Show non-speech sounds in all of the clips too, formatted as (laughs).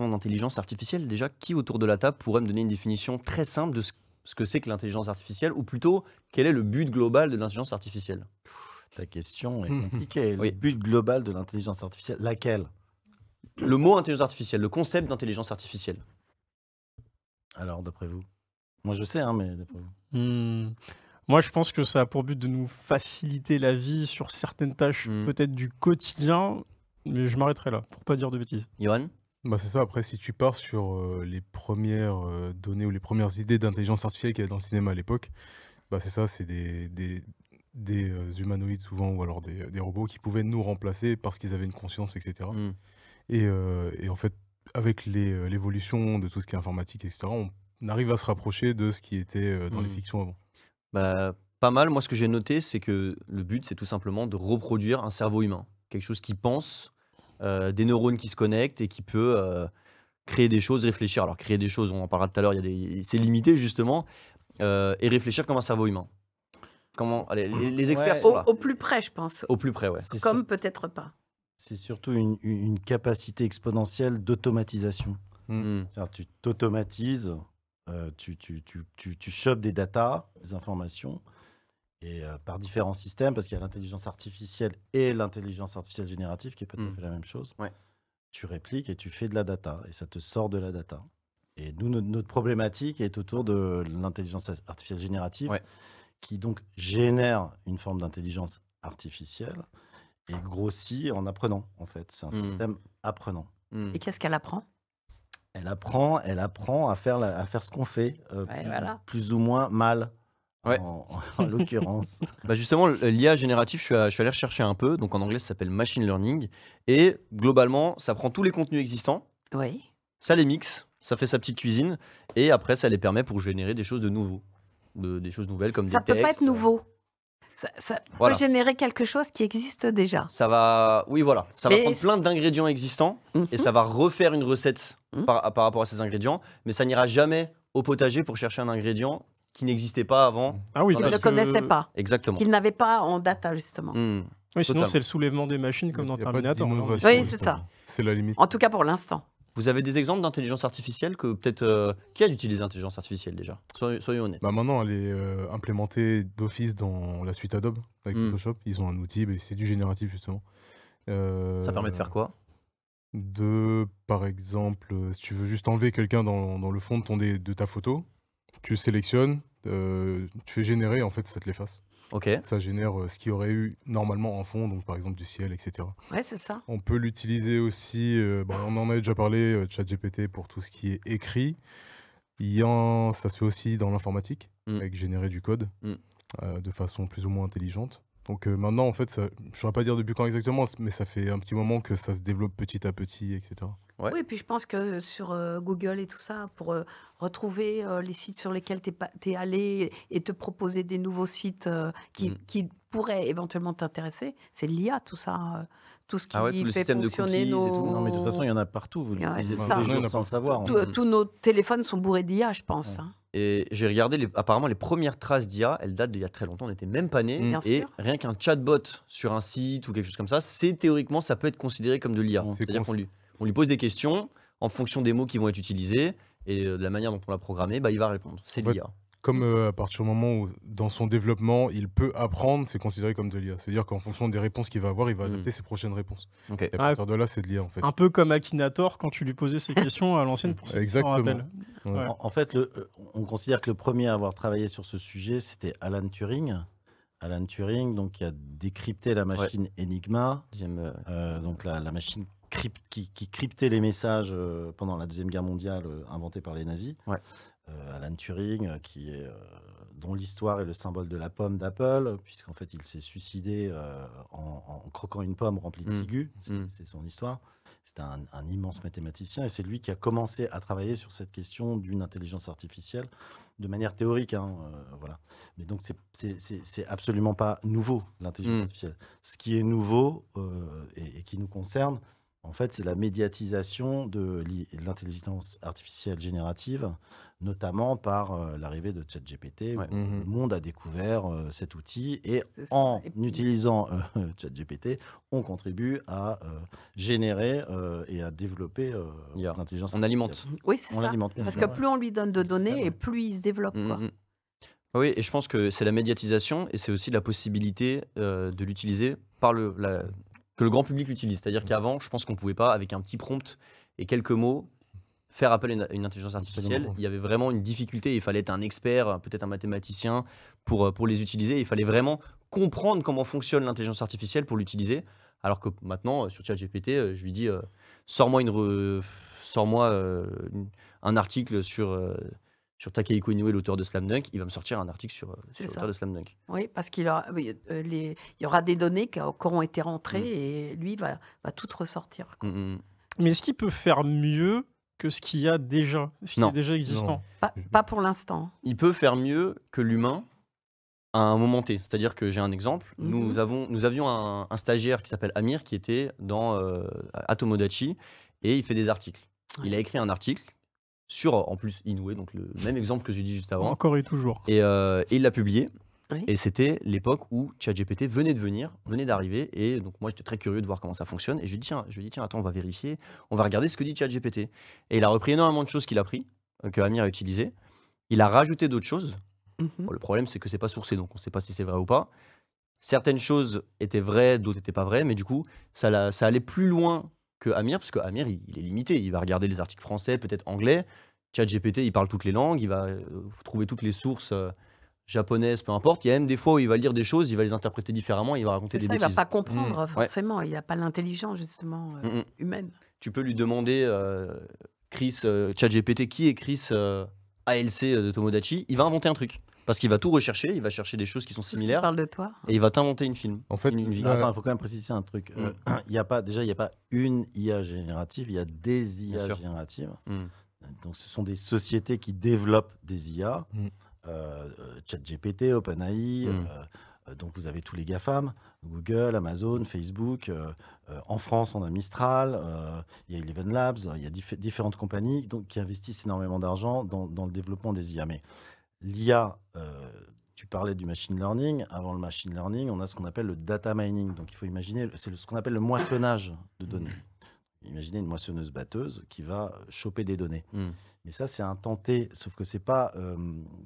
parlons d'intelligence artificielle, déjà, qui autour de la table pourrait me donner une définition très simple de ce, ce que c'est que l'intelligence artificielle, ou plutôt, quel est le but global de l'intelligence artificielle? Ta question est (laughs) compliquée. Le Oui. but global de l'intelligence artificielle, laquelle? Le mot intelligence artificielle, le concept d'intelligence artificielle. Alors, d'après vous? Moi, je sais, hein, mais d'après vous. Hmm. Moi, je pense que ça a pour but de nous faciliter la vie sur certaines tâches, Hmm. peut-être du quotidien, mais je m'arrêterai là, pour pas dire de bêtises. Johan? Bah c'est ça, après si tu pars sur les premières données ou les premières idées d'intelligence artificielle qu'il y avait dans le cinéma à l'époque, bah c'est ça, c'est des, des, des, humanoïdes souvent ou alors des, des robots qui pouvaient nous remplacer parce qu'ils avaient une conscience, etc. Et, euh, et en fait, avec les, l'évolution de tout ce qui est informatique, etc., on arrive à se rapprocher de ce qui était dans les Mm. fictions avant. Bah, pas mal. Moi, ce que j'ai noté, c'est que le but, c'est tout simplement de reproduire un cerveau humain. Quelque chose qui pense, euh, des neurones qui se connectent et qui peut euh, créer des choses, réfléchir. Alors, créer des choses, on en parlera tout à l'heure, il y a des... c'est limité, justement. euh, et réfléchir comme un cerveau humain. Comment allez, les, les experts Ouais. sont Au, là. au plus près, je pense. Au plus près, ouais. Comme peut-être pas. C'est surtout une, capacité exponentielle d'automatisation. Hmm. C'est-à-dire, tu t'automatises, euh, tu, tu, tu, tu, tu chopes des datas, des informations, et euh, par différents systèmes, parce qu'il y a l'intelligence artificielle et l'intelligence artificielle générative, qui n'est pas tout à Mm. fait la même chose. Ouais. Tu répliques et tu fais de la data, et ça te sort de la data. Et nous, notre, notre problématique est autour de l'intelligence artificielle générative, Ouais. qui donc génère une forme d'intelligence artificielle et grossit en apprenant, en fait. C'est un Mm. système apprenant. Hmm. Et qu'est-ce qu'elle apprend? Elle apprend, elle apprend à faire, la- à faire ce qu'on fait, euh, Ouais, plus, voilà. plus ou moins mal, Ouais. en, en l'occurrence. (laughs) Bah justement, l'IA génératif, je suis, à- je suis allé rechercher un peu. Donc en anglais, ça s'appelle machine learning. Et globalement, ça prend tous les contenus existants, Oui. ça les mixe, ça fait sa petite cuisine, et après, ça les permet pour générer des choses de nouveau, de- des choses nouvelles comme Ça des peut textes. pas être nouveau. Ça, ça Voilà. peut générer quelque chose qui existe déjà. Ça va, oui, voilà, ça va Mais prendre c'est- plein d'ingrédients existants Mhm. et ça va refaire une recette Mhm. par, par rapport à ces ingrédients, mais ça n'ira jamais au potager pour chercher un ingrédient qui n'existait pas avant. Ah oui, Qu'il parce ne que- connaissait pas. Exactement. Qu'il n'avait pas en data, justement. Hmm. Oui, sinon c'est le soulèvement des machines comme dans Terminator. Oui, c'est justement. ça. C'est la limite. En tout cas pour l'instant. Vous avez des exemples d'intelligence artificielle que peut-être euh, qui a utilisé l'intelligence artificielle déjà? Soyez, soyez honnêtes. Bah maintenant, elle est euh, implémentée d'office dans la suite Adobe avec Mm. Photoshop. Ils ont un outil, mais c'est du génératif justement. Euh, Ça permet de faire quoi? De, par exemple, si tu veux juste enlever quelqu'un dans, dans le fond de, ton dé- de ta photo, tu sélectionnes, euh, tu fais générer, en fait, ça te l'efface. Ok. Ça génère euh, ce qu'il y aurait eu normalement en fond, donc par exemple du ciel, etc. Ouais, c'est ça. On peut l'utiliser aussi, euh, bah, on en avait déjà parlé, euh, ChatGPT pour tout ce qui est écrit. Il y en, ça se fait aussi dans l'informatique, Mm. avec générer du code Mm. euh, de façon plus ou moins intelligente. Donc euh, maintenant, en fait, ça, je ne saurais pas dire depuis quand exactement, mais ça fait un petit moment que ça se développe petit à petit, etc. Ouais. Oui, et puis je pense que sur euh, Google et tout ça, pour euh, retrouver euh, les sites sur lesquels tu es, allé et te proposer des nouveaux sites euh, qui, Mm. qui pourraient éventuellement t'intéresser, c'est l'IA, tout ça. euh, tout ce qui Ah ouais, tout le fait système de cookies et tout. Non, mais de toute façon, il y en a partout. Vous Ouais, tous les jours a sans le savoir. Tous- hein. Tous nos téléphones sont bourrés d'IA, je pense. Ouais. hein. Et j'ai regardé, les- apparemment, les premières traces d'IA, elles datent d'il y a très longtemps, on n'était même pas nés. Mm. Bien et sûr. rien qu'un chatbot sur un site ou quelque chose comme ça, c'est théoriquement, ça peut être considéré comme de l'IA. C'est C'est-à-dire qu'on lui, on lui pose des questions en fonction des mots qui vont être utilisés et euh, de la manière dont on l'a programmé, bah, il va répondre. C'est l'IA. Comme euh, à partir du moment où, dans son développement, il peut apprendre, c'est considéré comme de l'IA. C'est-à-dire qu'en fonction des réponses qu'il va avoir, il va Mm. adapter ses prochaines réponses. Et à Ouais. partir de là, c'est de l'IA, en fait. Un peu comme Akinator quand tu lui posais ces questions à l'ancienne pour Exactement. Ouais. Ouais. En, en fait, le- euh, on considère que le premier à avoir travaillé sur ce sujet, c'était Alan Turing. Alan Turing, donc, qui a décrypté la machine Enigma, euh, euh, donc la, la machine crypt- qui, qui cryptait les messages euh, pendant la Deuxième Guerre mondiale euh, inventée par les nazis. Ouais. Euh, Alan Turing, qui est, dont l'histoire est le symbole de la pomme d'Apple, puisqu'en fait, il s'est suicidé en, en croquant une pomme remplie de Mm. ciguës. C'est Mm. c'est son histoire. C'était un, un immense mathématicien et c'est lui qui a commencé à travailler sur cette question d'une intelligence artificielle de manière théorique. hein, euh, voilà. Mais donc, c'est- absolument pas nouveau, l'intelligence Mm. artificielle. Ce qui est nouveau euh, et, et qui nous concerne, En fait, c'est la médiatisation de l'i- l'intelligence artificielle générative, notamment par euh, l'arrivée de ChatGPT, Ouais. le monde a découvert euh, cet outil et en Et puis- utilisant euh, (laughs) ChatGPT, on contribue à euh, générer euh, et à développer euh, l'intelligence On artificielle. alimente. Oui, c'est On ça. Parce que plus on lui donne de système, données et plus il se développe. Mm, quoi. mm, mm. Oui, et je pense que c'est la médiatisation et c'est aussi la possibilité euh, de l'utiliser par le la- que le grand public l'utilise. C'est-à-dire qu'avant, je pense qu'on pouvait pas avec un petit prompt et quelques mots faire appel à une, intelligence artificielle. Il y avait vraiment une difficulté. Il fallait être un expert, peut-être un mathématicien pour euh, pour les utiliser. Il fallait vraiment comprendre comment fonctionne l'intelligence artificielle pour l'utiliser. Alors que maintenant, euh, sur ChatGPT, euh, je lui dis euh, sors-moi une re- sors-moi euh, un article sur euh, sur Takehiko Inoue, l'auteur de Slam Dunk, il va me sortir un article sur, euh, sur l'auteur de Slam Dunk. Oui, parce qu'il oui, euh, les- il y aura des données qui auront été rentrées Mm. et lui va, va tout ressortir. quoi. Mm, mm. Mais est-ce qu'il peut faire mieux que ce qu'il y a déjà Ce qui Non. est déjà existant? Pas, pas pour l'instant. Il peut faire mieux que l'humain à un moment T. C'est-à-dire que j'ai un exemple. Mhm. Nous, avons, nous avions un, un stagiaire qui s'appelle Amir qui était dans euh, Atomodachi et il fait des articles. Il a écrit un article sur, en plus, Inoue, donc le même exemple que j'ai dit juste avant. Encore et toujours. Et, euh, et il l'a publié. Oui. Et c'était l'époque où ChatGPT venait de venir, venait d'arriver. Et donc, moi, j'étais très curieux de voir comment ça fonctionne. Et je lui dis, tiens, je lui dis, tiens, attends, on va vérifier. On va regarder ce que dit ChatGPT. Et il a repris énormément de choses qu'il a pris, euh, que Amir a utilisé. Il a rajouté d'autres choses. Mhm. Bon, le problème, c'est que c'est pas sourcé, donc on ne sait pas si c'est vrai ou pas. Certaines choses étaient vraies, d'autres n'étaient pas vraies, mais du coup, ça allait plus loin que Amir, parce que Amir, il, il est limité. Il va regarder les articles français, peut-être anglais. ChatGPT, il parle toutes les langues, il va euh, trouver toutes les sources euh, japonaises, peu importe. Il y a même des fois où il va lire des choses, il va les interpréter différemment, il va raconter des ça, il va bêtises. pas comprendre Ouais. forcément. Il n'a pas l'intelligence justement euh, Mm, mm. humaine. Tu peux lui demander, euh, Chris, ChatGPT, qui est Chris ALC de Tomodachi Il va inventer un truc. Parce qu'il va tout rechercher, il va chercher des choses qui sont similaires, parle de toi. et il va t'inventer une film. En fait, Attends, il faut quand même préciser un truc. Euh, (clears throat) il y a pas, déjà, il n'y a pas une IA générative, il y a des IA génératives. Mm. Donc, ce sont des sociétés qui développent des IA. Mm. Euh, euh, ChatGPT, OpenAI. Mm. euh, euh, donc, vous avez tous les GAFAM Google, Amazon, Facebook. euh, euh, en France, on a Mistral. euh, il y a Eleven Labs. Il y a diffé- différentes compagnies donc, qui investissent énormément d'argent dans, dans le développement des IA. Mais l'IA, euh, tu parlais du machine learning. Avant le machine learning, on a ce qu'on appelle le data mining. Donc, il faut imaginer, c'est ce qu'on appelle le moissonnage de données. Imaginez une moissonneuse batteuse qui va choper des données. Mm. Mais ça, c'est un tenté, sauf que c'est pas, euh,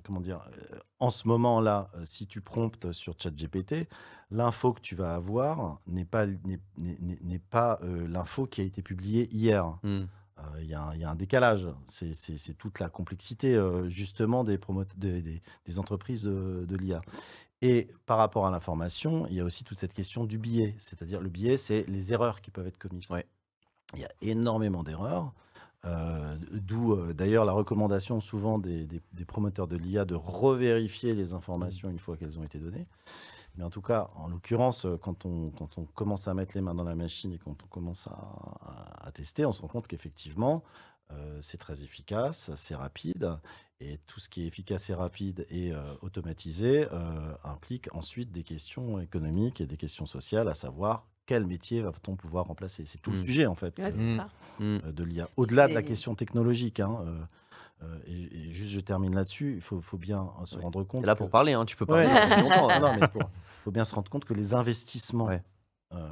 comment dire, euh, en ce moment-là, si tu promptes sur ChatGPT, l'info que tu vas avoir n'est pas, n'est, euh, l'info qui a été publiée hier. Mm. Euh, Il y, a un- il y a un décalage. C'est, c'est- c'est toute la complexité, euh, justement, des, promot- des, des- des entreprises de, de l'IA. Et par rapport à l'information, il y a aussi toute cette question du biais. C'est-à-dire, le biais, c'est les erreurs qui peuvent être commises. Ouais. Il y a énormément d'erreurs. euh, D'où euh, d'ailleurs la recommandation souvent des, des- des promoteurs de l'IA de revérifier les informations une fois qu'elles ont été données. Mais en tout cas, en l'occurrence, euh, quand on, quand on commence à mettre les mains dans la machine et quand on commence à, à- à tester, on se rend compte qu'effectivement, euh, c'est très efficace, c'est rapide. Et tout ce qui est efficace et rapide et euh, automatisé euh, implique ensuite des questions économiques et des questions sociales, à savoir quel métier va-t-on pouvoir remplacer C'est tout le Mm. sujet, en fait, Ouais, c'est ça. De l'IA. Au-delà de la question technologique, hein, euh, et, et juste je termine là-dessus, il faut, faut bien euh, se Ouais. rendre compte. Là que- pour parler, hein, tu peux Ouais, parler longtemps. hein. (laughs) non, mais il faut bien se rendre compte que les investissements Ouais. euh,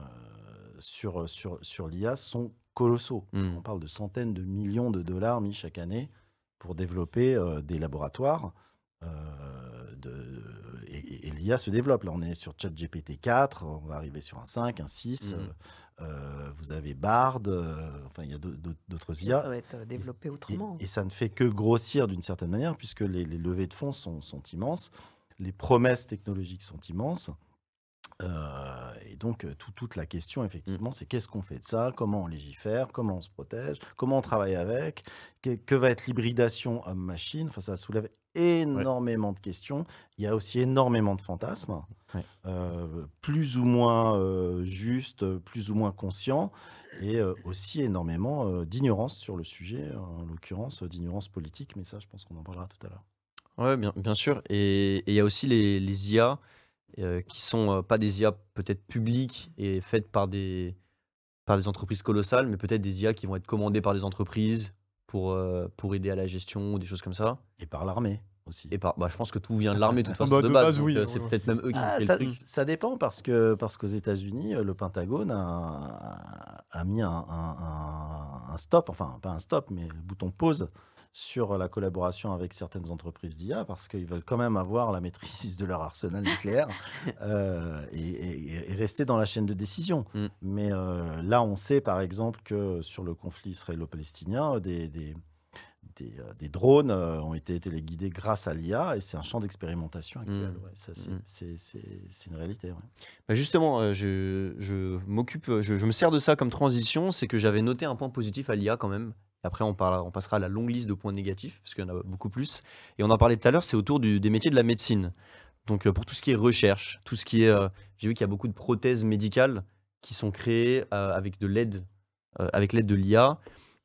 sur, sur, sur l'IA sont colossaux. Mm. On parle de centaines de millions de dollars mis chaque année pour développer euh, des laboratoires. de, l'IA se développe. Là, on est sur ChatGPT 4, on va arriver sur un 5, un 6. Mhm. euh, euh, vous avez Bard, euh, enfin, il y a d'au- d'au- d'autres Ça IA. va être développé Et, autrement. et ça ne fait que grossir d'une certaine manière, puisque les, les levées de fonds sont, sont immenses, les promesses technologiques sont immenses. Euh, et donc, euh, tout- toute la question, effectivement, Mm. c'est qu'est-ce qu'on fait de ça? Comment on légifère? Comment on se protège? Comment on travaille avec? Que, que va être l'hybridation homme-machine? Enfin, ça soulève énormément de questions. Il y a aussi énormément de fantasmes, Ouais. euh, plus ou moins euh, justes, plus ou moins conscients, et aussi énormément d'ignorance sur le sujet, en l'occurrence d'ignorance politique, mais ça, je pense qu'on en parlera tout à l'heure. Ouais, bien, bien sûr. Et et il y a aussi les, les IA euh, qui sont euh, pas des IA peut-être publiques et faites par des, par des entreprises colossales, mais peut-être des IA qui vont être commandées par des entreprises pour, euh, pour aider à la gestion ou des choses comme ça. Et par l'armée aussi. Et par, bah, je pense que tout vient de l'armée de toute (laughs) façon bah, de, de base. base, donc, oui, euh, ouais, c'est ouais. peut-être même eux qui Ah, ont fait ça, le truc. ça dépend parce que parce qu'aux États-Unis, le Pentagone a, a mis un, un- un- un stop, enfin pas un stop, mais le bouton pause sur la collaboration avec certaines entreprises d'IA parce qu'ils veulent quand même avoir la maîtrise de leur arsenal nucléaire (laughs) euh, et, et- et rester dans la chaîne de décision. Mm. Mais euh, là, on sait par exemple que sur le conflit israélo-palestinien, des, des, des, euh, des drones euh, ont été téléguidés grâce à l'IA et c'est un champ d'expérimentation actuel. Mm. ouais. Ça, c'est, une réalité. ouais. Bah, justement, euh, je, je m'occupe, je, je me sers de ça comme transition, c'est que j'avais noté un point positif à l'IA quand même. Après, on, on passera à la longue liste de points négatifs, parce qu'il y en a beaucoup plus. Et on en parlait tout à l'heure, c'est autour du- des métiers de la médecine. Donc, pour tout ce qui est recherche, tout ce qui est. euh, J'ai vu qu'il y a beaucoup de prothèses médicales qui sont créées euh, avec de l'aide, euh, avec l'aide de l'IA,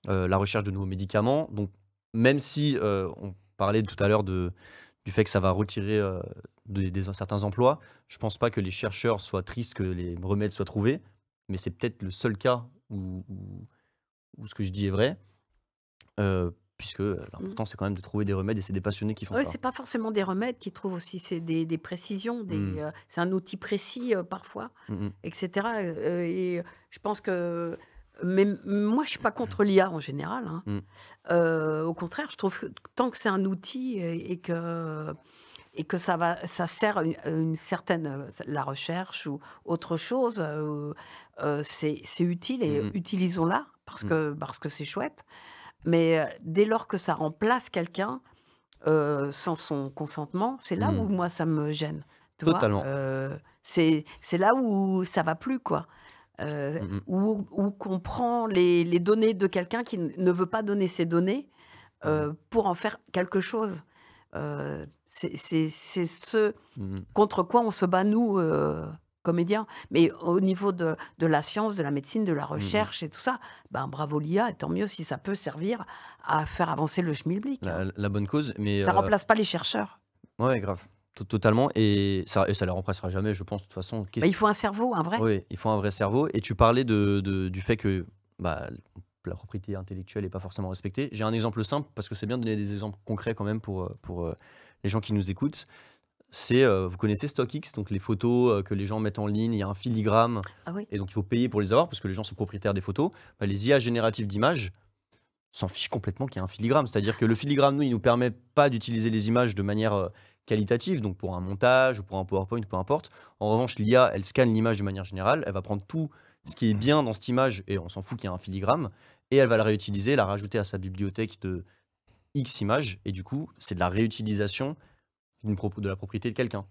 la recherche de nouveaux médicaments. Donc, même si euh, on parlait tout à l'heure de, du fait que ça va retirer euh, des, des- certains emplois, je pense pas que les chercheurs soient tristes que les remèdes soient trouvés, mais c'est peut-être le seul cas où, où- où ce que je dis est vrai, euh, puisque l'important c'est quand même de trouver des remèdes et c'est des passionnés qui font Oui, ça. c'est pas forcément des remèdes qu'ils trouvent aussi, c'est des, des précisions, des, Mm. euh, c'est un outil précis euh, parfois, Mm, mm. etc. Euh, et je pense que. Mais moi, je suis pas contre l'IA en général. hein. Mm. Euh, au contraire, je trouve que tant que c'est un outil et, et que et que ça va, ça sert une, une certaine euh, la recherche ou autre chose, euh, euh, c'est utile et Mhm. utilisons-la parce Mhm. que parce que c'est chouette. Mais dès lors que ça remplace quelqu'un sans son consentement, c'est là Mhm. où moi ça me gêne. tu. Totalement. C'est c'est là où ça va plus quoi. Euh, Mm, mm. où qu'on prend les, les données de quelqu'un qui ne veut pas donner ses données euh, pour en faire quelque chose. Euh, c'est ce Mm, mm. contre quoi on se bat, nous, euh, comédiens. Mais au niveau de, de la science, de la médecine, de la recherche et tout ça, ben, bravo l'IA, et tant mieux si ça peut servir à faire avancer le schmilblick. La, la bonne cause, mais Ça remplace pas les chercheurs. ouais, grave, Totalement, et ça, et ça les remplacera jamais, je pense. De toute façon, qu'est-ce Mais il faut un cerveau, un vrai. Oui, il faut un vrai cerveau. Et tu parlais de, de- du fait que bah, la propriété intellectuelle n'est pas forcément respectée. J'ai un exemple simple, parce que c'est bien de donner des exemples concrets quand même pour, euh, pour euh, les gens qui nous écoutent. C'est, euh, vous connaissez StockX, donc les photos euh, que les gens mettent en ligne, il y a un filigrane, Ah oui. et donc il faut payer pour les avoir, parce que les gens sont propriétaires des photos. Bah, les IA génératives d'images s'en fichent complètement qu'il y a un filigrane. C'est-à-dire que le filigrane, nous, il ne nous permet pas d'utiliser les images de manière euh, qualitative, donc pour un montage ou pour un PowerPoint, peu importe. En revanche, l'IA, elle scanne l'image de manière générale, elle va prendre tout ce qui est bien dans cette image, et on s'en fout qu'il y a un filigrane, et elle va la réutiliser, la rajouter à sa bibliothèque de X images, et du coup, c'est de la réutilisation de la propriété de quelqu'un.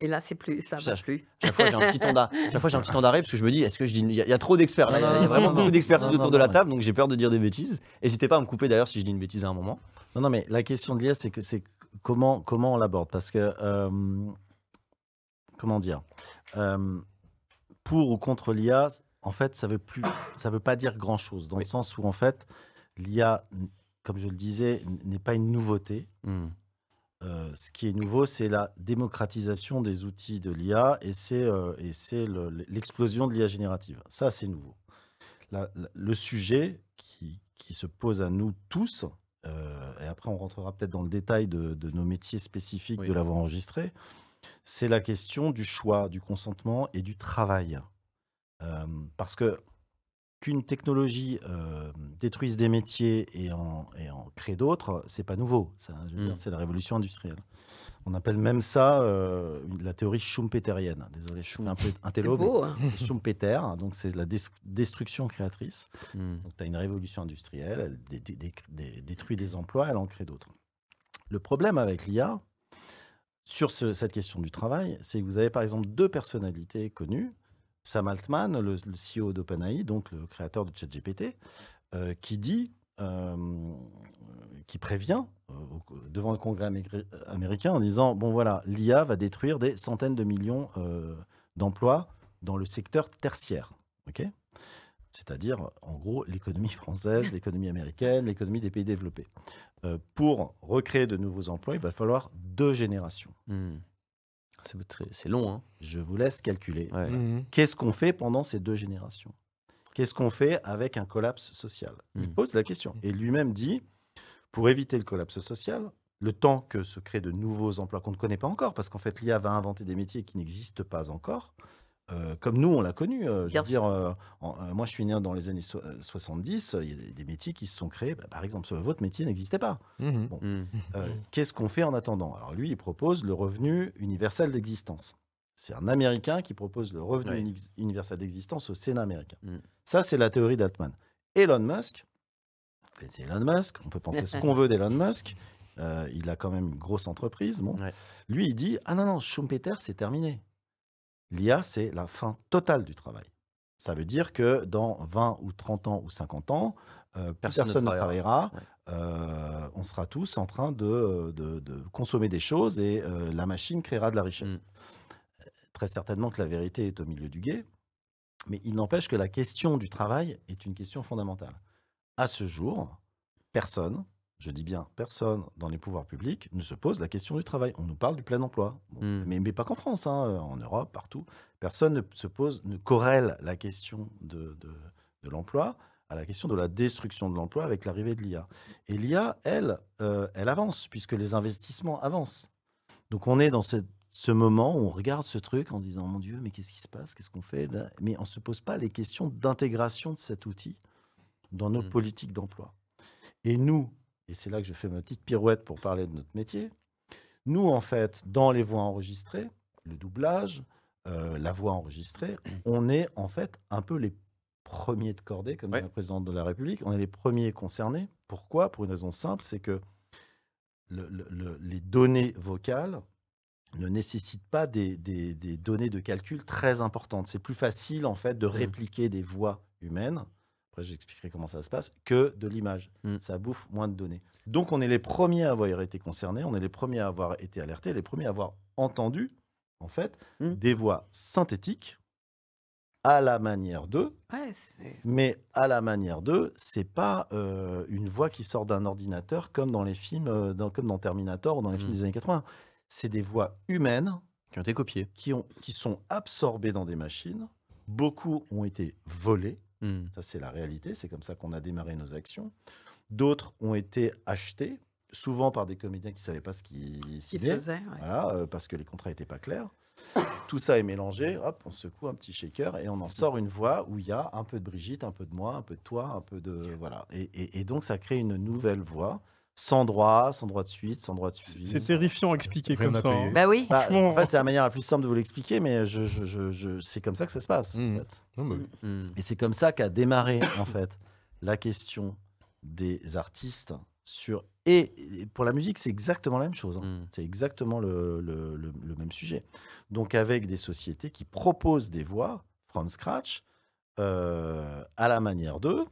Et là, c'est plus, ça Ça, va plus. Chaque fois, j'ai un petit temps d'arrêt. (laughs) Chaque fois, j'ai un petit temps d'arrêt parce que je me dis, est-ce que je dis, il y, a- il y a trop d'experts? Il y a- il y a vraiment beaucoup non, autour de la non, table, donc j'ai peur de dire des bêtises. N'hésitez pas à me couper d'ailleurs si je dis une bêtise à un moment. Non, non, mais la question de l'IA, c'est que c'est comment, comment on l'aborde? Parce que, euh, comment dire? Euh, Pour ou contre l'IA, en fait, ça veut plus, ça veut pas dire grand-chose, dans Oui. le sens où, en fait, l'IA, comme je le disais, n'est pas une nouveauté. Hmm. Ce qui est nouveau, c'est la démocratisation des outils de l'IA et c'est euh, le- l'explosion de l'IA générative. Ça, c'est nouveau. La- la- le sujet qui, qui se pose à nous tous, euh, et après on rentrera peut-être dans le détail de, de nos métiers spécifiques Oui. de l'avoir enregistré, c'est la question du choix, du consentement et du travail. Euh, parce que qu'une technologie euh, détruise des métiers et en, et en crée d'autres, c'est pas nouveau. Mm. c'est la révolution industrielle. On appelle même ça euh, la théorie schumpeterienne. Désolé, je suis un peu mais hein. Schumpeter, donc c'est la des- destruction créatrice. Hmm. Donc tu as une révolution industrielle, elle dé- dé- dé- dé- détruit des emplois, elle en crée d'autres. Le problème avec l'IA, sur ce- cette question du travail, c'est que vous avez par exemple deux personnalités connues, Sam Altman, le, CEO d'OpenAI, donc le créateur de ChatGPT, euh, qui dit, euh, qui prévient euh, devant le Congrès américain en disant, bon voilà, l'IA va détruire des centaines de millions d'emplois dans le secteur tertiaire. c'est-à-dire, en gros, l'économie française, l'économie américaine, l'économie des pays développés. Pour recréer de nouveaux emplois, il va falloir deux générations. Hmm. C'est long. Hein. Je vous laisse calculer. Ouais. Mhm. Qu'est-ce qu'on fait pendant ces deux générations? Qu'est-ce qu'on fait avec un collapse social? Il Mm. pose la question. Et lui-même dit, pour éviter le collapse social, le temps que se créent de nouveaux emplois qu'on ne connaît pas encore, parce qu'en fait, l'IA va inventer des métiers qui n'existent pas encore, euh, comme nous, on l'a connu. euh, je veux dire, euh, en- euh, moi, je suis né dans les années so- euh, 70, euh, il y a des, des métiers qui se sont créés. Bah, par exemple, votre métier n'existait pas. Mhm. Euh, Qu'est-ce qu'on fait en attendant? Alors lui, il propose le revenu universel d'existence. C'est un Américain qui propose le revenu universel d'existence au Sénat américain. Mm. Ça, c'est la théorie d'Altman. Elon Musk, c'est Elon Musk, on peut penser ce (laughs) qu'on veut d'Elon Musk, euh, il a quand même une grosse entreprise. Bon. Ouais. Lui, il dit, ah non, non, Schumpeter, c'est terminé. L'IA, c'est la fin totale du travail. Ça veut dire que dans 20 ou 30 ans ou 50 ans, euh, Personne personne, ne travaillera. Ouais. Euh, on sera tous en train de, de- de consommer des choses et euh, la machine créera de la richesse. Mm. Euh, Très certainement que la vérité est au milieu du guet, mais il n'empêche que la question du travail est une question fondamentale. À ce jour, personne, je dis bien personne dans les pouvoirs publics, ne se pose la question du travail. On nous parle du plein emploi, Bon, Mm. mais, mais pas qu'en France, hein, en Europe, partout. Personne ne se pose, ne corrèle la question de, de- de l'emploi à la question de la destruction de l'emploi avec l'arrivée de l'IA. Et l'IA, elle, euh, elle avance, puisque les investissements avancent. Donc on est dans ce, ce moment où on regarde ce truc en se disant, mon Dieu, mais qu'est-ce qui se passe? Qu'est-ce qu'on fait? Mais on ne se pose pas les questions d'intégration de cet outil dans nos Mm. politiques d'emploi. Et nous, et c'est là que je fais ma petite pirouette pour parler de notre métier, nous, en fait, dans les voix enregistrées, le doublage, euh, la voix enregistrée, on est en fait un peu les premiers de cordée, comme Ouais. la présidente de la République. On est les premiers concernés. Pourquoi? Pour une raison simple, c'est que le- le- le- les données vocales ne nécessitent pas des, des- des données de calcul très importantes. C'est plus facile, en fait, de répliquer des voix humaines. Après, j'expliquerai comment ça se passe, que de l'image. Mm. Ça bouffe moins de données. Donc, on est les premiers à avoir été concernés, on est les premiers à avoir été alertés, les premiers à avoir entendu, en fait, Mm. des voix synthétiques à la manière d'eux, Ouais, mais à la manière d'eux, c'est pas euh, une voix qui sort d'un ordinateur comme dans les films, euh, dans- comme dans Terminator ou dans les films Mm. des années 80. C'est des voix humaines Qui ont été copiés. qui, ont, qui sont absorbées dans des machines. Beaucoup ont été volées. Mm. Ça, c'est la réalité. C'est comme ça qu'on a démarré nos actions. D'autres ont été achetés, souvent par des comédiens qui ne savaient pas ce qu'ils signaient. ouais. Voilà, euh, parce que les contrats n'étaient pas clairs. (coughs) Tout ça est mélangé, hop, on secoue un petit shaker et on en sort une voix où il y a un peu de Brigitte, un peu de moi, un peu de toi, un peu de. Voilà. Et, et- et donc, ça crée une nouvelle voix, sans droit, sans droit de suite, sans droit de suivi. C'est terrifiant expliqué Rien comme à ça. hein. Bah oui. Bah, en fait, c'est la manière la plus simple de vous l'expliquer, mais je, je- je- je- c'est comme ça que ça se passe. en Mhm. fait. Non, mais Mm. Et c'est comme ça qu'a démarré, en fait, la question des artistes sur. Et et pour la musique, c'est exactement la même chose. hein. Mm. C'est exactement le, le- le- le même sujet. Donc, avec des sociétés qui proposent des voix from scratch euh, à la manière d'eux.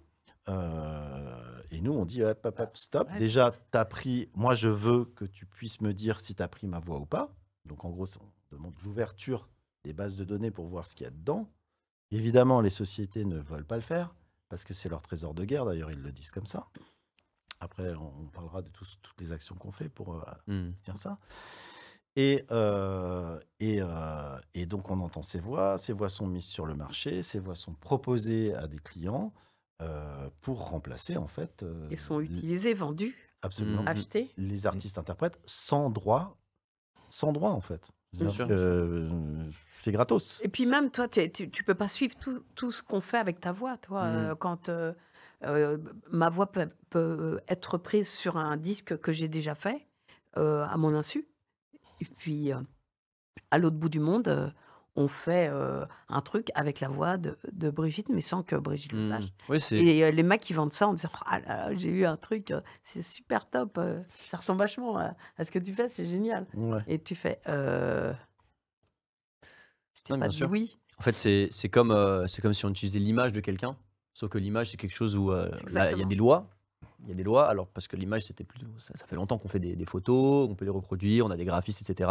Euh, et nous, on dit hop, hop, hop, stop. Ouais. Déjà, tu as pris. Moi, je veux que tu puisses me dire si tu as pris ma voix ou pas. Donc, en gros, on demande l'ouverture des bases de données pour voir ce qu'il y a dedans. Évidemment, les sociétés ne veulent pas le faire parce que c'est leur trésor de guerre. D'ailleurs, ils le disent comme ça. Après, on parlera de tous- toutes les actions qu'on fait pour euh, Mm. dire ça. Et, euh, et, euh, et donc, on entend ces voix. Ces voix sont mises sur le marché. Ces voix sont proposées à des clients euh, pour remplacer, en fait. euh, Ils sont utilisés, vendus, Absolument. Mhm. achetés. Les artistes interprètent sans droit. Sans droit, en fait. Euh, C'est gratos. Et puis même toi, tu, tu, tu peux pas suivre tout, tout ce qu'on fait avec ta voix. Toi, Mhm. Euh, quand euh, euh, ma voix peut, peut être prise sur un disque que j'ai déjà fait euh, à mon insu, et puis euh, à l'autre bout du monde, euh, on fait euh, un truc avec la voix de, de Brigitte, mais sans que Brigitte le Mm. sache. Oui. Et euh, les mecs qui vendent ça en disant ah là, là, j'ai eu un truc, euh, c'est super top, ça ressemble vachement à, à ce que tu fais, c'est génial. Ouais. Et tu fais t'es Non, pas dit oui. En fait, c'est c'est comme, c'est comme si on utilisait l'image de quelqu'un, sauf que l'image, c'est quelque chose où là, il y a des lois. Il y a des lois, alors parce que l'image, c'était plus. Ça, ça fait longtemps qu'on fait des, des photos, on peut les reproduire, on a des graphistes, etc.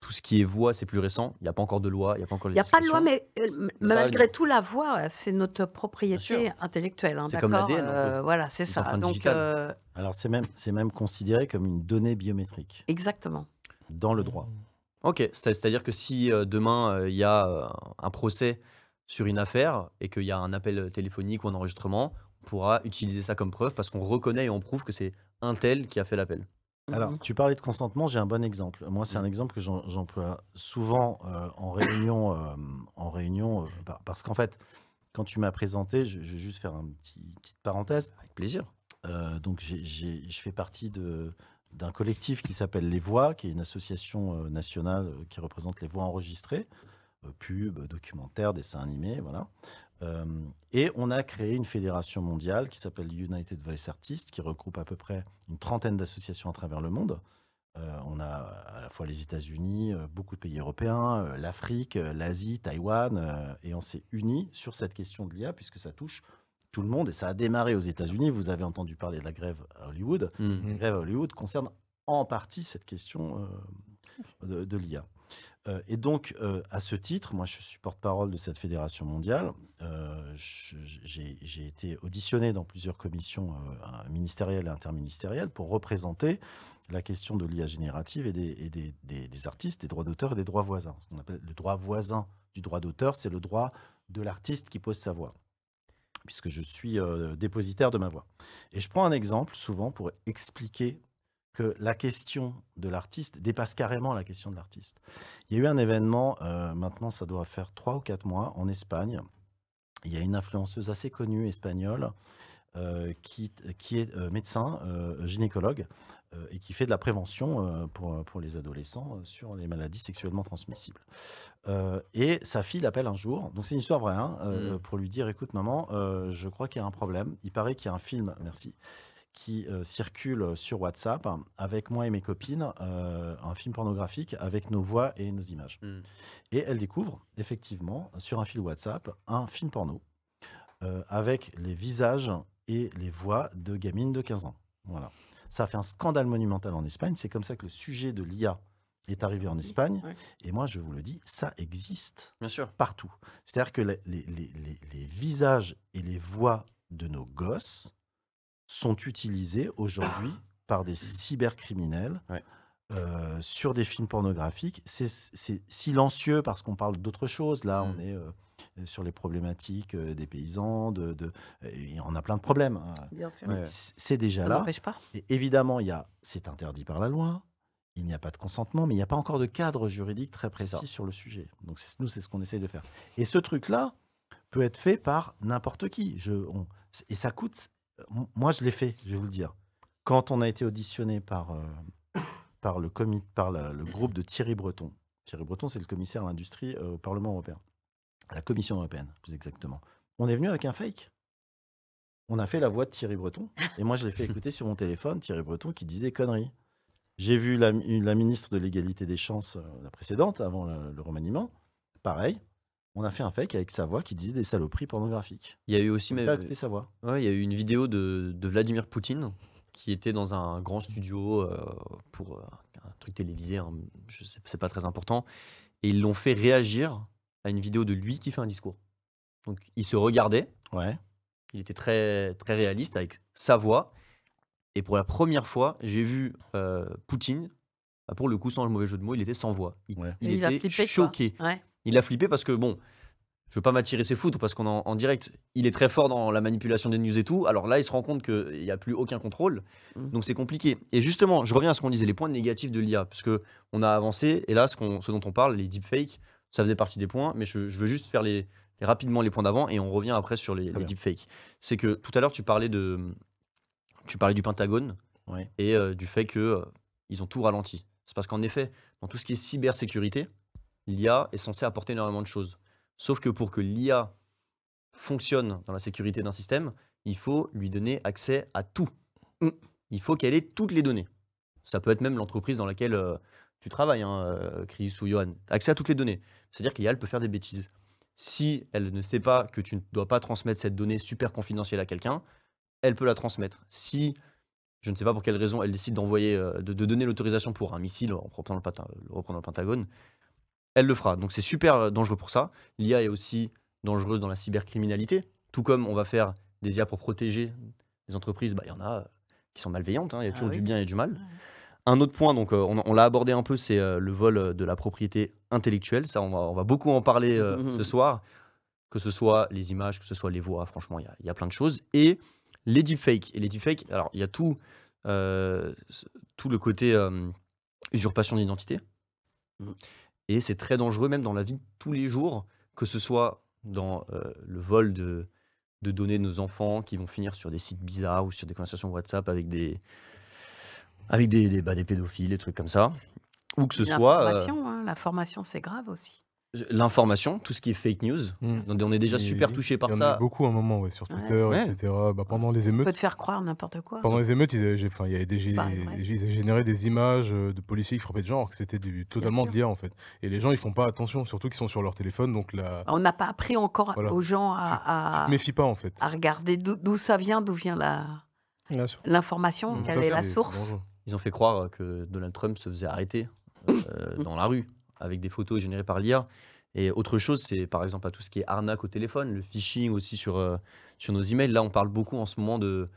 Tout ce qui est voix, c'est plus récent. Il n'y a pas encore de loi, il n'y a pas encore Il n'y a pas de loi, mais euh, malgré tout, la voix, euh, c'est notre propriété intellectuelle. hein, C'est comme l'ADN. Euh, Voilà, c'est ça. Donc, euh, Alors, c'est même, c'est même considéré comme une donnée biométrique exactement. dans le droit. Ok, c'est- c'est-à-dire que si euh, demain euh, il y a euh, un procès sur une affaire et qu'il y a un appel téléphonique ou un enregistrement, on pourra utiliser ça comme preuve parce qu'on reconnaît et on prouve que c'est un tel qui a fait l'appel. Alors, Mhm. tu parlais de consentement, j'ai un bon exemple. Moi, c'est un Mhm. exemple que j'emploie souvent euh, en réunion, euh, en réunion euh, par- parce qu'en fait, quand tu m'as présenté, je, je vais juste faire une petite parenthèse. Avec plaisir. Donc, je fais partie d'un collectif qui s'appelle Les Voix, qui est une association nationale qui représente les voix enregistrées, pubs, documentaires, dessins animés, voilà. Euh, et on a créé une fédération mondiale qui s'appelle United Voice Artists, qui regroupe à peu près une trentaine d'associations à travers le monde. Euh, on a à la fois les États-Unis, euh, beaucoup de pays européens, euh, l'Afrique, euh, l'Asie, Taïwan, euh, et on s'est unis sur cette question de l'IA puisque ça touche tout le monde et ça a démarré aux États-Unis. Vous avez entendu parler de la grève à Hollywood. Hmm. La grève à Hollywood concerne en partie cette question euh, de, de l'IA. Euh, et donc, euh, à ce titre, moi, je suis porte-parole de cette fédération mondiale. Euh, J'ai été auditionné dans plusieurs commissions ministérielles et interministérielles pour représenter la question de l'IA générative et, des, artistes, des droits d'auteur et des droits voisins. Ce qu'on appelle le droit voisin du droit d'auteur, c'est le droit de l'artiste qui pose sa voix, puisque je suis dépositaire de ma voix. Et je prends un exemple souvent pour expliquer que la question de l'artiste dépasse carrément la question de l'artiste. Il y a eu un événement, euh, maintenant ça doit faire trois ou quatre mois, en Espagne. Il y a une influenceuse assez connue espagnole euh, qui, qui est euh, médecin, gynécologue, et qui fait de la prévention pour, pour les adolescents sur les maladies sexuellement transmissibles. Et sa fille l'appelle un jour, donc c'est une histoire vraie, hein, Mhm. pour lui dire, écoute maman, je crois qu'il y a un problème. Il paraît qu'il y a un film, merci, qui euh, circule sur WhatsApp avec moi et mes copines, euh, un film pornographique avec nos voix et nos images. Hmm. Et elle découvre effectivement sur un fil WhatsApp un film porno euh, avec les visages et les voix de gamines de 15 ans. Voilà. Ça a fait un scandale monumental en Espagne. C'est comme ça que le sujet de l'IA est arrivé en Espagne. Ouais. Et moi, je vous le dis, ça existe Bien sûr. partout. C'est-à-dire que les, les- les- les- les visages et les voix de nos gosses sont utilisés aujourd'hui par des cybercriminels Ouais. euh, sur des films pornographiques. C'est silencieux parce qu'on parle d'autre chose. Là, on est euh, sur les problématiques euh, des paysans, de, de- et on a plein de problèmes. hein. Bien sûr. Ouais. C'est déjà Ça là. n'empêche pas. Et évidemment, il y a, c'est interdit par la loi. Il n'y a pas de consentement, mais il n'y a pas encore de cadre juridique très précis sur le sujet. Donc nous, c'est ce qu'on essaye de faire. Et ce truc-là peut être fait par n'importe qui. Je, on- et ça coûte. Moi, je l'ai fait, je vais vous le dire. Quand on a été auditionné par, euh, par, le, comi- par la- le groupe de Thierry Breton. Thierry Breton, c'est le commissaire à l'industrie euh, au Parlement européen. À la Commission européenne, plus exactement. On est venu avec un fake. On a fait la voix de Thierry Breton. Et moi, je l'ai fait (laughs) écouter sur mon téléphone, Thierry Breton qui disait des conneries. J'ai vu la, la ministre de l'égalité des chances, euh, la précédente, avant le, le remaniement. Pareil. On a fait un fake avec sa voix qui disait des saloperies pornographiques. Il y a eu aussi même, sa voix. ouais, il y a eu une vidéo de, de Vladimir Poutine qui était dans un grand studio euh, pour euh, un truc télévisé, hein, je sais, c'est pas très important, et ils l'ont fait réagir à une vidéo de lui qui fait un discours. Donc il se regardait, Ouais. il était très très réaliste avec sa voix, et pour la première fois, j'ai vu euh, Poutine. bah, Pour le coup, sans le mauvais jeu de mots, il était sans voix. Il, Ouais. il Et il a était flippé, choqué. Ouais. Il a flippé parce que, bon, je veux pas m'attirer ses foudres parce qu'on est en, en direct. Il est très fort dans la manipulation des news et tout. Alors là, il se rend compte qu'il n'y a plus aucun contrôle. Mm. Donc c'est compliqué. Et justement, je reviens à ce qu'on disait, les points négatifs de l'IA. Parce que on a avancé, et là, ce, dont on parle, les deepfakes, ça faisait partie des points. Mais je, je veux juste faire les, les- rapidement les points d'avant et on revient après sur les, deepfakes. C'est que tout à l'heure, tu parlais de. Tu parlais du Pentagone Ouais. et euh, du fait que euh, ils ont tout ralenti. C'est parce qu'en effet, dans tout ce qui est cybersécurité, l'IA est censée apporter énormément de choses. Sauf que pour que l'IA fonctionne dans la sécurité d'un système, il faut lui donner accès à tout. Mm. Il faut qu'elle ait toutes les données. Ça peut être même l'entreprise dans laquelle euh, tu travailles, hein, euh, Chris ou Johan. Accès à toutes les données. C'est-à-dire que l'IA, elle peut faire des bêtises. Si elle ne sait pas que tu ne dois pas transmettre cette donnée super confidentielle à quelqu'un, elle peut la transmettre. Si je ne sais pas pour quelle raison, elle décide d'envoyer, euh, de, de donner l'autorisation pour un missile, en reprenant le, Penta- le reprenant le Pentagone, elle le fera. Donc c'est super euh, dangereux pour ça. L'IA est aussi dangereuse dans la cybercriminalité, tout comme on va faire des IA pour protéger les entreprises, bah, il y en a euh, qui sont malveillantes, hein, il y a Ah toujours du oui, bien et du mal. Un autre point, donc euh, on, on l'a abordé un peu, c'est le vol de la propriété intellectuelle. Ça, on va, on va beaucoup en parler euh, Mhm. ce soir. Que ce soit les images, que ce soit les voix, franchement, il y y, a plein de choses. Et les deepfakes. Et les deepfakes, alors il y a tout, euh, tout le côté euh, usurpation d'identité. Et c'est très dangereux, même dans la vie de tous les jours, que ce soit dans euh, le vol de, de données de nos enfants qui vont finir sur des sites bizarres ou sur des conversations WhatsApp avec des, avec des, des, bah, des pédophiles, des trucs comme ça. Ou que ce soit euh, hein, l'information, c'est grave aussi. L'information, tout ce qui est fake news. Mm. On on est déjà super oui, touché par Il y en a ça. beaucoup à un moment, ouais, sur. Twitter, Ouais. etc. Bah, pendant les On émeutes, peut te faire croire n'importe quoi. pendant les émeutes, ils enfin, il y avait des, ils avaient généré des images euh, de policiers qui frappaient des gens, alors que c'était du- totalement de l'IA en fait. Et les gens, ils font pas attention, surtout qu'ils sont sur leur téléphone, donc là, On n'a pas appris encore Voilà. aux gens à, tu à- te méfies pas en fait. à regarder d'où ça vient, d'où vient la- l'information, quelle ça, est la source. Ils ont fait croire que Donald Trump se faisait arrêter euh, (laughs) dans la rue avec des photos générées par l'IA. Et autre chose, c'est par exemple à tout ce qui est arnaque au téléphone, le phishing aussi sur, euh, sur nos emails. Là, on parle beaucoup en ce moment de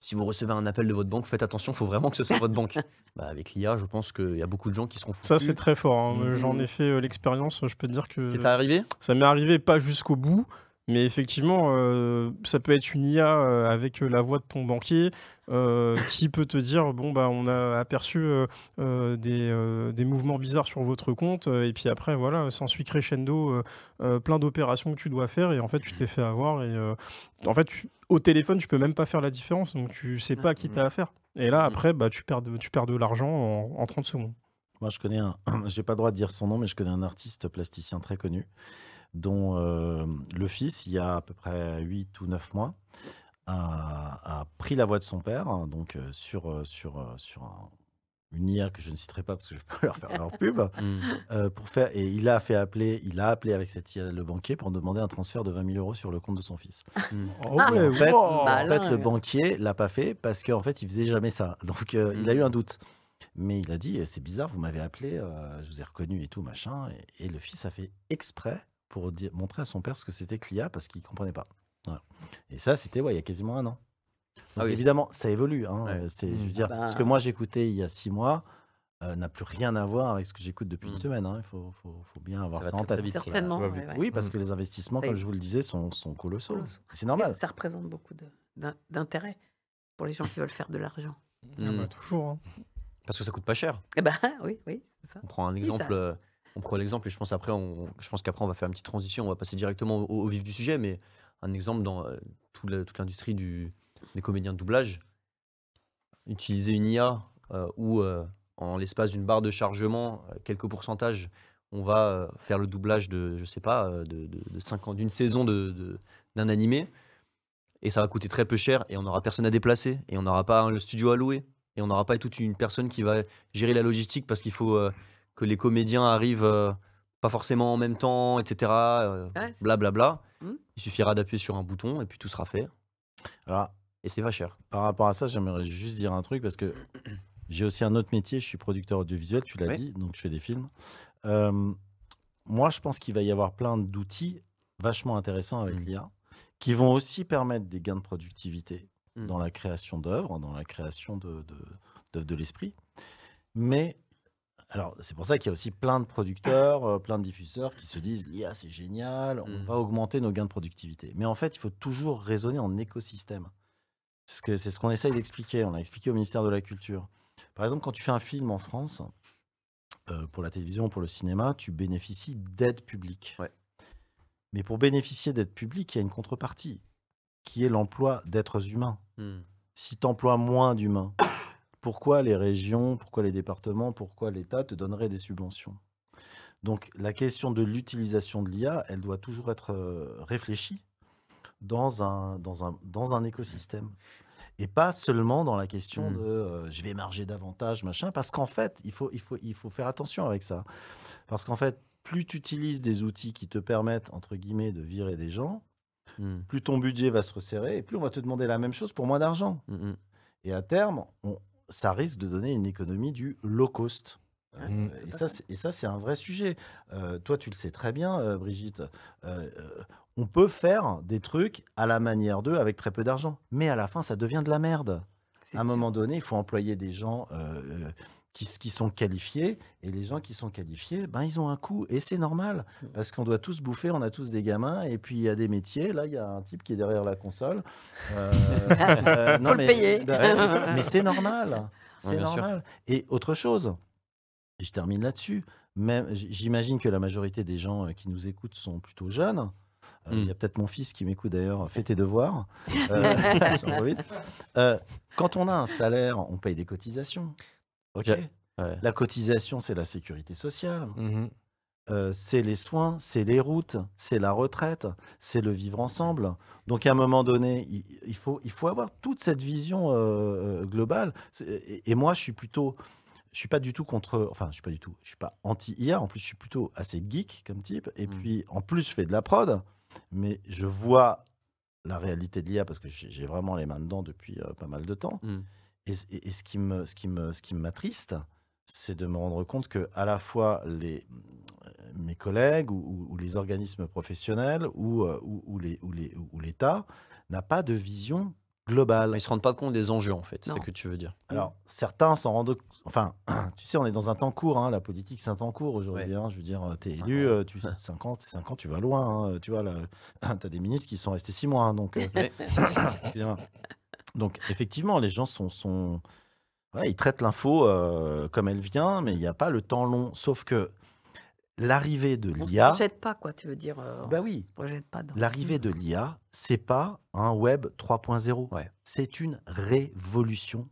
si vous recevez un appel de votre banque, faites attention, il faut vraiment que ce soit votre banque. (laughs) Bah, avec l'IA, je pense qu'il y a beaucoup de gens qui seront foutus. Ça, c'est très fort. hein. Mhm. J'en ai fait euh, l'expérience. Je peux te dire que C'est arrivé? ça m'est arrivé pas jusqu'au bout, mais effectivement, euh, ça peut être une IA euh, avec euh, la voix de ton banquier euh, qui peut te dire bon bah on a aperçu euh, euh, des, euh, des mouvements bizarres sur votre compte et puis après voilà s'ensuit crescendo euh, euh, plein d'opérations que tu dois faire et en fait tu t'es fait avoir et euh, en fait tu- au téléphone tu peux même pas faire la différence donc tu sais pas à qui t'as affaire et là après bah tu perds de, tu perds de l'argent en, en 30 secondes. Moi, je connais un. (clears throat) J'ai pas le droit de dire son nom, mais je connais un artiste plasticien très connu, dont euh, le fils, il y a à peu près 8 ou 9 mois, a, a pris la voix de son père, hein, donc euh, sur, euh, sur, sur un- une IA que je ne citerai pas parce que je peux (laughs) leur faire leur pub, (laughs) euh, pour faire. Et il a fait appeler, il a appelé avec cette IA le banquier pour demander un transfert de 20 000 euros sur le compte de son fils. (laughs) Hmm. Oh Ah, en fait, wow. en Malin, fait, le banquier l'a pas fait parce qu'en fait, il faisait jamais ça. Donc, euh, il a eu Mhm. un doute. Mais il a dit, c'est bizarre, vous m'avez appelé, euh, je vous ai reconnu et tout, machin. Et, et le fils a fait exprès pour dire, montrer à son père ce que c'était que l'IA parce qu'il comprenait pas. Voilà. Et ça, c'était ouais, il y a quasiment un an. Donc, Ah oui. évidemment, ça évolue. hein. Ouais. Euh, C'est, je veux dire, Ah bah. ce que moi j'écoutais il y a six mois euh, n'a plus rien à voir avec ce que j'écoute depuis une Mhm. semaine. hein. Il faut, faut- faut bien avoir Ça en tête. Certainement. ouais, ouais. Oui, parce Mhm. que les investissements, comme je vous le disais, sont, sont colossaux. Colossaux. C'est normal. Ça représente beaucoup d'intérêt pour les gens qui veulent faire de l'argent. Ah Hmm. bah, toujours. hein. Parce que ça coûte pas cher. Eh ben (laughs) oui, oui, ça. On prend un Oui, exemple. On prend l'exemple et je pense je pense qu'après on va faire une petite transition. On va passer directement au, vif du sujet, mais un exemple dans euh, toute l'industrie du, des comédiens de doublage. Utiliser une IA euh, où euh, en l'espace d'une barre de chargement, quelques pourcentages, on va faire le doublage de, je sais pas, de, cinq ans, d'une saison d'un animé. Et ça va coûter très peu cher et on n'aura personne à déplacer et on n'aura pas le studio à louer et on n'aura pas toute une personne qui va gérer la logistique parce qu'il faut que les comédiens arrivent euh, pas forcément en même temps, etc. euh, Ouais, c'est- Blablabla. Hmm. Il suffira d'appuyer sur un bouton et puis tout sera fait. Alors, Et c'est pas cher. par rapport à ça, j'aimerais juste dire un truc parce que (clears throat) j'ai aussi un autre métier. Je suis producteur audiovisuel, tu l'as Ouais. dit, donc je fais des films. Euh, moi, je pense qu'il va y avoir plein d'outils vachement intéressants avec Mm. l'IA qui vont aussi permettre des gains de productivité Mm. dans la création d'œuvres, dans la création de, de, d'œuvres de l'esprit. Mais alors, c'est pour ça qu'il y a aussi plein de producteurs, euh, plein de diffuseurs qui se disent l'IA, c'est génial, on Mm. va augmenter nos gains de productivité. Mais en fait, il faut toujours raisonner en écosystème. C'est ce c'est ce qu'on essaye d'expliquer. On l'a expliqué au ministère de la Culture. Par exemple, quand tu fais un film en France, euh, pour la télévision, pour le cinéma, tu bénéficies d'aides publiques. Ouais. Mais pour bénéficier d'aides publiques, il y a une contrepartie, qui est l'emploi d'êtres humains. Hmm. Si tu emploies moins d'humains, pourquoi les régions, pourquoi les départements, pourquoi l'État te donnerait des subventions? Donc la question de l'utilisation de l'IA, elle doit toujours être euh, réfléchie dans un, dans, un, dans un écosystème. Et pas seulement dans la question Mm. de euh, je vais marger davantage, machin, parce qu'en fait, il faut, il, faut, il faut faire attention avec ça. Parce qu'en fait, plus tu utilises des outils qui te permettent, entre guillemets, de virer des gens, Hmm. plus ton budget va se resserrer et plus on va te demander la même chose pour moins d'argent. Hmm. Et à terme, on- ça risque de donner une économie du low cost. Euh, Mm. et, ça, c'est- et ça, c'est un vrai sujet. Euh, toi, tu le sais très bien, euh, Brigitte. Euh, on peut faire des trucs à la manière d'eux avec très peu d'argent. Mais à la fin, ça devient de la merde. À un sûr. moment donné, il faut employer des gens qui, sont qualifiés. Et les gens qui sont qualifiés, ben, ils ont un coût. Et c'est normal. Parce qu'on doit tous bouffer, on a tous des gamins. Et puis, il y a des métiers. Là, il y a un type qui est derrière la console. Euh, (laughs) euh, Faut le payer. bah mais c'est- mais c'est (laughs) normal. C'est sûr. normal. Et autre chose, et je termine là-dessus. J'imagine que la majorité des gens euh, qui nous écoutent sont plutôt jeunes. Euh, Il Mm. y a peut-être mon fils qui m'écoute d'ailleurs. Fais tes devoirs. Euh. (laughs) Euh, quand on a un salaire, on paye des cotisations. Ok. J'ai- Ouais. La cotisation, c'est la sécurité sociale. Mhm. Euh, c'est les soins, c'est les routes, c'est la retraite, c'est le vivre ensemble. Donc à un moment donné, il, il faut, il faut avoir toute cette vision euh, euh, globale. Et, et moi, je suis plutôt, je suis pas du tout contre, enfin, je suis pas du tout, je suis pas anti IA. En plus, je suis plutôt assez geek comme type. Et Mm. puis, en plus, je fais de la prod, mais je vois la réalité de l'IA parce que j'ai vraiment les mains dedans depuis euh, pas mal de temps. Mm. Et, et- et ce qui me, ce qui me, ce qui m'attriste, c'est de me rendre compte que à la fois les, mes collègues ou, ou- ou les organismes professionnels ou, euh, ou, ou les, ou, les, ou l'État n'a pas de vision globale. Ils se rendent pas compte des enjeux, en fait, c'est ce que tu veux dire. Alors, certains s'en rendent. Enfin, (clears throat) tu sais, on est dans un temps court. hein, la politique, c'est un temps court aujourd'hui. Ouais. hein, je veux dire, tu es Cinq élu, ans. euh, tu, (laughs) 5 ans, c'est 5 ans, tu vas loin. hein, tu vois, tu (clears throat) as des ministres qui sont restés 6 mois. hein, donc, euh. (coughs) donc, effectivement, les gens sont. sont voilà, ils traitent l'info euh, comme elle vient, mais il n'y a pas le temps long. Sauf que l'arrivée de On se l'IA. projette pas, quoi, tu veux dire. euh, Bah oui, on se projette pas dans- L'arrivée de l'IA, c'est pas un web 3.0. Ouais. C'est une révolution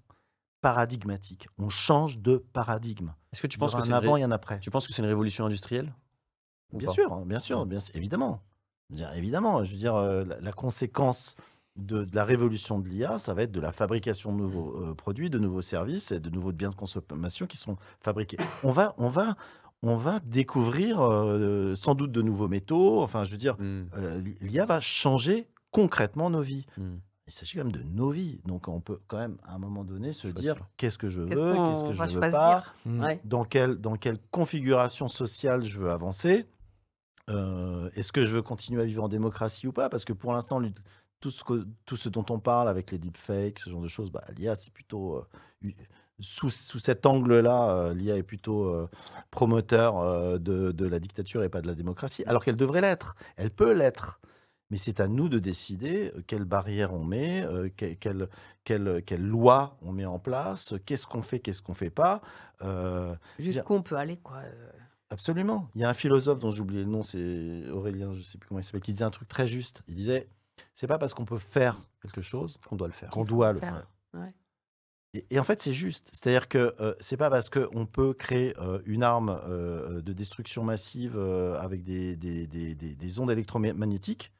paradigmatique. On change de paradigme. Est-ce que tu Il y penses que un c'est une, avant ré- et un après. tu penses que c'est une révolution industrielle Ou Bien sûr, bien sûr, bien sûr, évidemment. Je veux dire, évidemment, je veux dire, euh, la, la conséquence de, de la révolution de l'IA, ça va être de la fabrication de nouveaux euh, produits, de nouveaux services et de nouveaux biens de consommation qui sont fabriqués. On va, on va, on va découvrir euh, sans doute de nouveaux métaux. Enfin, je veux dire, Mm. euh, l'IA va changer concrètement nos vies. Mm. Il s'agit quand même de nos vies. Donc, on peut quand même, à un moment donné, se dire qu'est-ce que je veux, Qu'est-ce que je veux choisir? pas, dans quelle, dans quelle configuration sociale je veux avancer. Euh, Est-ce que je veux continuer à vivre en démocratie ou pas? Parce que pour l'instant, tout ce, que- tout ce dont on parle avec les deepfakes, ce genre de choses, bah, l'IA, c'est plutôt. euh, sous, sous cet angle-là, euh, l'IA est plutôt promoteur de, de la dictature et pas de la démocratie, alors qu'elle devrait l'être. Elle peut l'être. Mais c'est à nous de décider quelles barrières on met, euh, que- quelle, quelle, quelle loi on met en place, qu'est-ce qu'on fait, qu'est-ce qu'on fait pas. Euh, Jusqu'où on peut aller, quoi. Absolument. Il y a un philosophe dont j'ai oublié le nom, c'est Aurélien, je sais plus comment il s'appelle, qui disait un truc très juste. Il disait c'est pas parce qu'on peut faire quelque chose Qu'on doit le faire. qu'on doit le faire. faire. Ouais. Et, et en fait, c'est juste. C'est-à-dire que euh, c'est pas parce qu'on peut créer euh, une arme euh, de destruction massive euh, avec des, des, des- des- des ondes électromagnétiques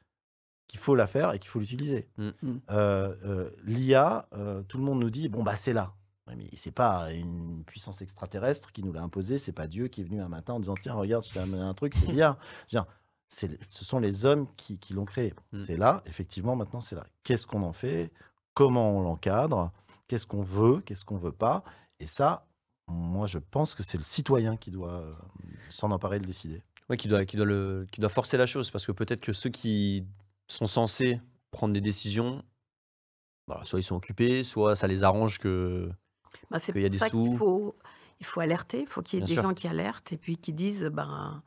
qu'il faut la faire et qu'il faut l'utiliser. Mm. Mm. Euh, euh, L'IA, euh, tout le monde nous dit bon bah c'est là. Ouais, Mais c'est pas une puissance extraterrestre qui nous l'a imposé, c'est pas Dieu qui est venu un matin en disant tiens regarde je t'ai amené un truc, c'est (laughs) l'IA. Je veux dire, c'est- Ce sont les hommes qui, qui l'ont créé. Mm. C'est là, effectivement, maintenant c'est là. Qu'est-ce qu'on en fait? Comment on l'encadre? Qu'est-ce qu'on veut? Qu'est-ce qu'on veut pas? Et ça, moi je pense que c'est le citoyen qui doit euh, s'en emparer et le décider. Ouais, qui doit, qui, doit le, qui doit forcer la chose. Parce que peut-être que ceux qui sont censés prendre des décisions, voilà, soit ils sont occupés, soit ça les arrange que. Bah, c'est qu'il y a pour ça qu'il faut, il faut alerter, il faut qu'il y ait Bien des sûr. gens qui alertent et puis qui disent, ben,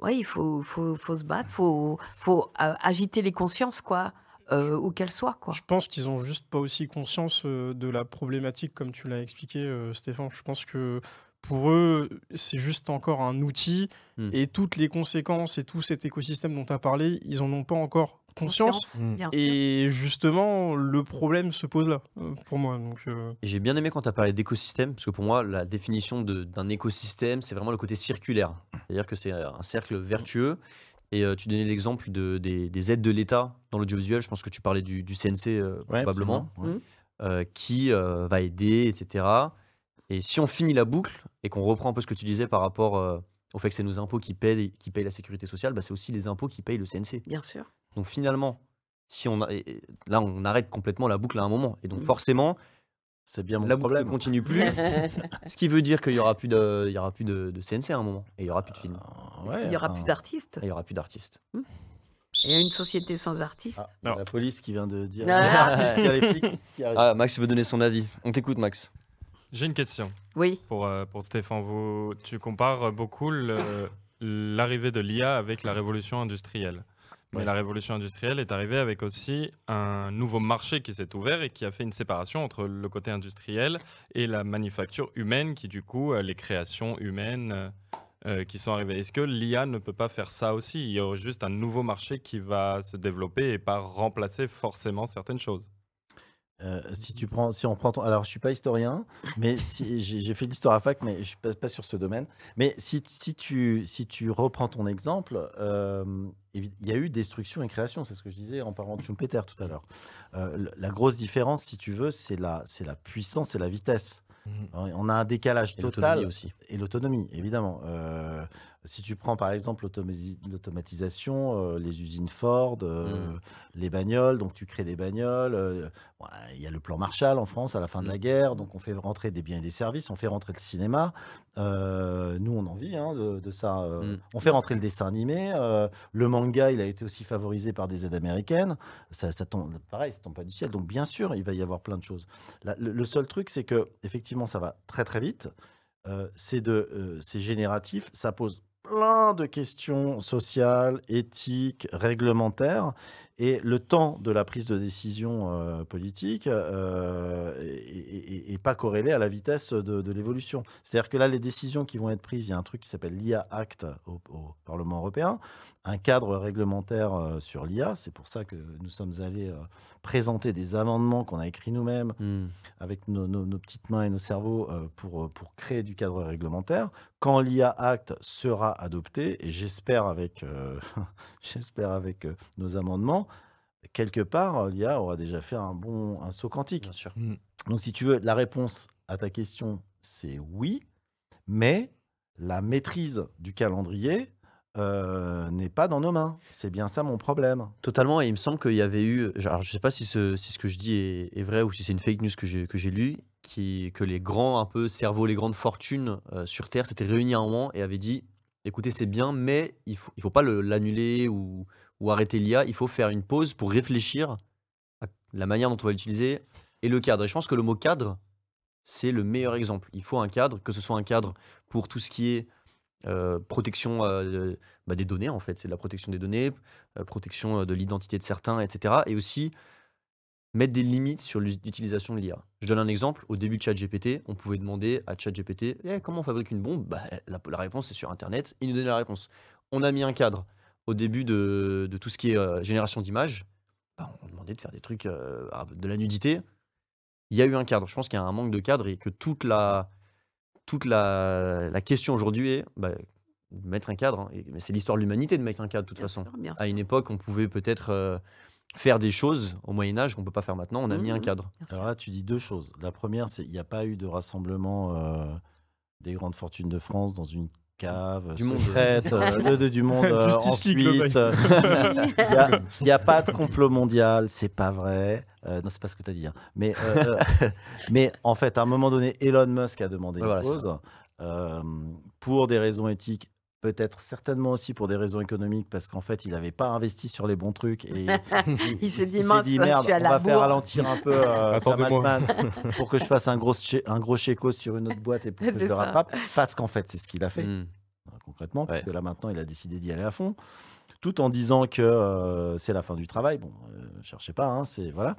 ouais, il faut, faut, faut se battre, faut, faut euh, agiter les consciences, quoi, euh, où qu'elles soient, quoi. Je pense qu'ils ont juste pas aussi conscience euh, de la problématique comme tu l'as expliqué, euh, Stéphane. Je pense que pour eux, c'est juste encore un outil Hmm. et toutes les conséquences et tout cet écosystème dont tu as parlé, ils en ont pas encore conscience. Mm. sûr. Et justement, le problème se pose là, euh, pour moi. Donc, euh, j'ai bien aimé quand tu as parlé d'écosystème, parce que pour moi, la définition de- d'un écosystème, c'est vraiment le côté circulaire. C'est-à-dire que c'est un cercle vertueux. Et euh, tu donnais l'exemple de, des, des aides de l'État dans l'audiovisuel. Je pense que tu parlais du, du CNC euh, Ouais, probablement, ouais. euh, qui euh, va aider, etc. Et si on finit la boucle et qu'on reprend un peu ce que tu disais par rapport euh, au fait que c'est nos impôts qui payent, qui payent la sécurité sociale, bah, c'est aussi les impôts qui payent le CNC. Bien sûr. Donc finalement, si on a- là, on arrête complètement la boucle à un moment. Et donc Mm. forcément, C'est bien mon la boucle ne continue plus. (laughs) Ce qui veut dire qu'il n'y aura plus, de, il y aura plus de, de CNC à un moment. Et il n'y aura plus de films. Euh, ouais, il y aura plus d'artistes. Et il n'y aura plus d'artistes. Et une société sans artistes. Ah, la police qui vient de dire. Ah. (laughs) Il y a les flics qui arrivent. Ah, Max veut donner son avis. On t'écoute, Max. J'ai une question Oui. pour, euh, pour Stéphane. Vous, tu compares beaucoup l'arrivée de l'IA avec la révolution industrielle. Mais Ouais. la révolution industrielle est arrivée avec aussi un nouveau marché qui s'est ouvert et qui a fait une séparation entre le côté industriel et la manufacture humaine, qui du coup, euh, les créations humaines euh, qui sont arrivées. Est-ce que l'IA ne peut pas faire ça aussi? Il y a juste un nouveau marché qui va se développer et pas remplacer forcément certaines choses. Euh, si tu prends, si on prend ton, alors je suis pas historien, mais si j'ai fait l'histoire à fac, mais je suis pas, pas sur ce domaine. Mais si, si tu si tu reprends ton exemple, euh, il y a eu destruction et création, c'est ce que je disais en parlant de Schumpeter tout à l'heure. Euh, la grosse différence, si tu veux, c'est la c'est la puissance et la vitesse. Mhm. On a un décalage Et total aussi. et l'autonomie, évidemment. Euh, si tu prends par exemple l'automatisation, euh, les usines Ford, euh, Mm. les bagnoles, donc tu crées des bagnoles. euh, Il y a le plan Marshall en France à la fin de la Mm. guerre, donc on fait rentrer des biens et des services, on fait rentrer le cinéma. Nous, on en vit hein, de, de ça. euh, Mm. On fait rentrer le dessin animé. le manga, il a été aussi favorisé par des aides américaines. Ça, ça tombe, pareil, ça tombe pas du ciel. Donc bien sûr, il va y avoir plein de choses. Le, le seul truc, c'est que effectivement, ça va très très vite. Euh, c'est euh, c'est génératif. Ça pose plein de questions sociales, éthiques, réglementaires. Et le temps de la prise de décision euh, politique euh, est, est- est pas corrélé à la vitesse de, l'évolution. C'est-à-dire que là, les décisions qui vont être prises, il y a un truc qui s'appelle l'IA Act au Parlement européen, un cadre réglementaire euh, sur l'IA. C'est pour ça que nous sommes allés euh, présenter des amendements qu'on a écrits nous-mêmes Hmm. avec nos, nos- nos petites mains et nos cerveaux euh, pour, pour créer du cadre réglementaire. Quand l'IA Act sera adopté, et j'espère avec, euh, (laughs) j'espère avec euh, nos amendements, quelque part, l'IA aura déjà fait un bon un saut quantique. Bien sûr. Donc, si tu veux, la réponse à ta question, c'est oui, mais la maîtrise du calendrier euh, n'est pas dans nos mains. C'est bien ça mon problème. Totalement, et il me semble qu'il y avait eu, je sais pas si ce, ce que je dis est, vrai ou si c'est une fake news que j'ai que j'ai lu, qui, que les grands un peu cerveaux, les grandes fortunes euh, sur Terre s'étaient réunis à un moment et avaient dit, écoutez c'est bien, mais il faut, il faut pas le- l'annuler ou, ou arrêter l'IA, il faut faire une pause pour réfléchir à la manière dont on va l'utiliser et le cadre. Et je pense que le mot cadre, c'est le meilleur exemple. Il faut un cadre, que ce soit un cadre pour tout ce qui est euh, protection euh, bah, des données, en fait, c'est de la protection des données, euh, protection de l'identité de certains, etc. Et aussi mettre des limites sur l'utilisation de l'IA. Je donne un exemple. Au début de ChatGPT, on pouvait demander à ChatGPT Eh, comment on fabrique une bombe? Bah, la, réponse est sur Internet. Il nous donnait la réponse. On a mis un cadre au début de, tout ce qui est génération d'images. Bah, on demandait de faire des trucs, ah, de la nudité. Il y a eu un cadre. Je pense qu'il y a un manque de cadre et que toute la, toute la, la question aujourd'hui est bah, de mettre un cadre. hein. Et- mais c'est l'histoire de l'humanité de mettre un cadre, de toute Bien façon. sûr, À une époque, on pouvait peut-être euh, faire des choses au Moyen-Âge qu'on ne peut pas faire maintenant. On a mis un Mhm. cadre. Alors là, tu dis deux choses. La première, c'est qu'il n'y a pas eu de rassemblement euh, des grandes fortunes de France dans une cave Du monde. euh, de- du monde euh, en Suisse. Il n'y (laughs) a, il y a pas de complot mondial, c'est pas vrai. Euh, non, c'est pas ce que tu as dit. hein. Mais, euh, euh, (laughs) mais en fait, à un moment donné, Elon Musk a demandé une voilà, pause euh, pour des raisons éthiques. Peut-être certainement aussi pour des raisons économiques, parce qu'en fait, il n'avait pas investi sur les bons trucs. Et (laughs) Il s'est dit, merde, on va faire ralentir un peu euh, (laughs) Sam Attendez-moi. Altman (laughs) pour que je fasse un gros, un gros chéco sur une autre boîte et pour que je C'est le ça. rattrape. Parce qu'en fait, c'est ce qu'il a fait, Mm. euh, concrètement, parce Ouais. que là maintenant, il a décidé d'y aller à fond. Tout en disant que euh, c'est la fin du travail. Bon, euh, cherchez pas, hein, c'est voilà.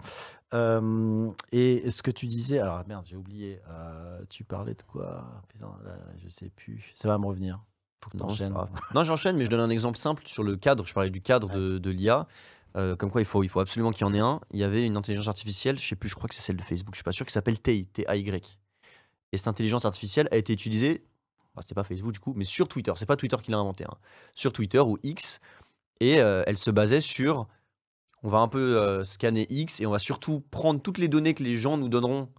Euh, et ce que tu disais, alors merde, j'ai oublié. euh, tu parlais de quoi? Putain, là, je sais plus. Ça va me revenir. Faut que Non, grave. Non, j'enchaîne, mais je donne un exemple simple sur le cadre. Je parlais du cadre de, de l'IA. euh, comme quoi, il faut, il faut absolument qu'il y en ait un. Il y avait une intelligence artificielle, je sais plus, je crois que c'est celle de Facebook, je suis pas sûr, qui s'appelle TAI, T-A-Y. Et cette intelligence artificielle a été utilisée, enfin, c'était pas Facebook du coup, mais sur Twitter. C'est pas Twitter qui l'a inventé, hein. sur Twitter ou X. Et euh, elle se basait sur, on va un peu euh, scanner X et on va surtout prendre toutes les données que les gens nous donneront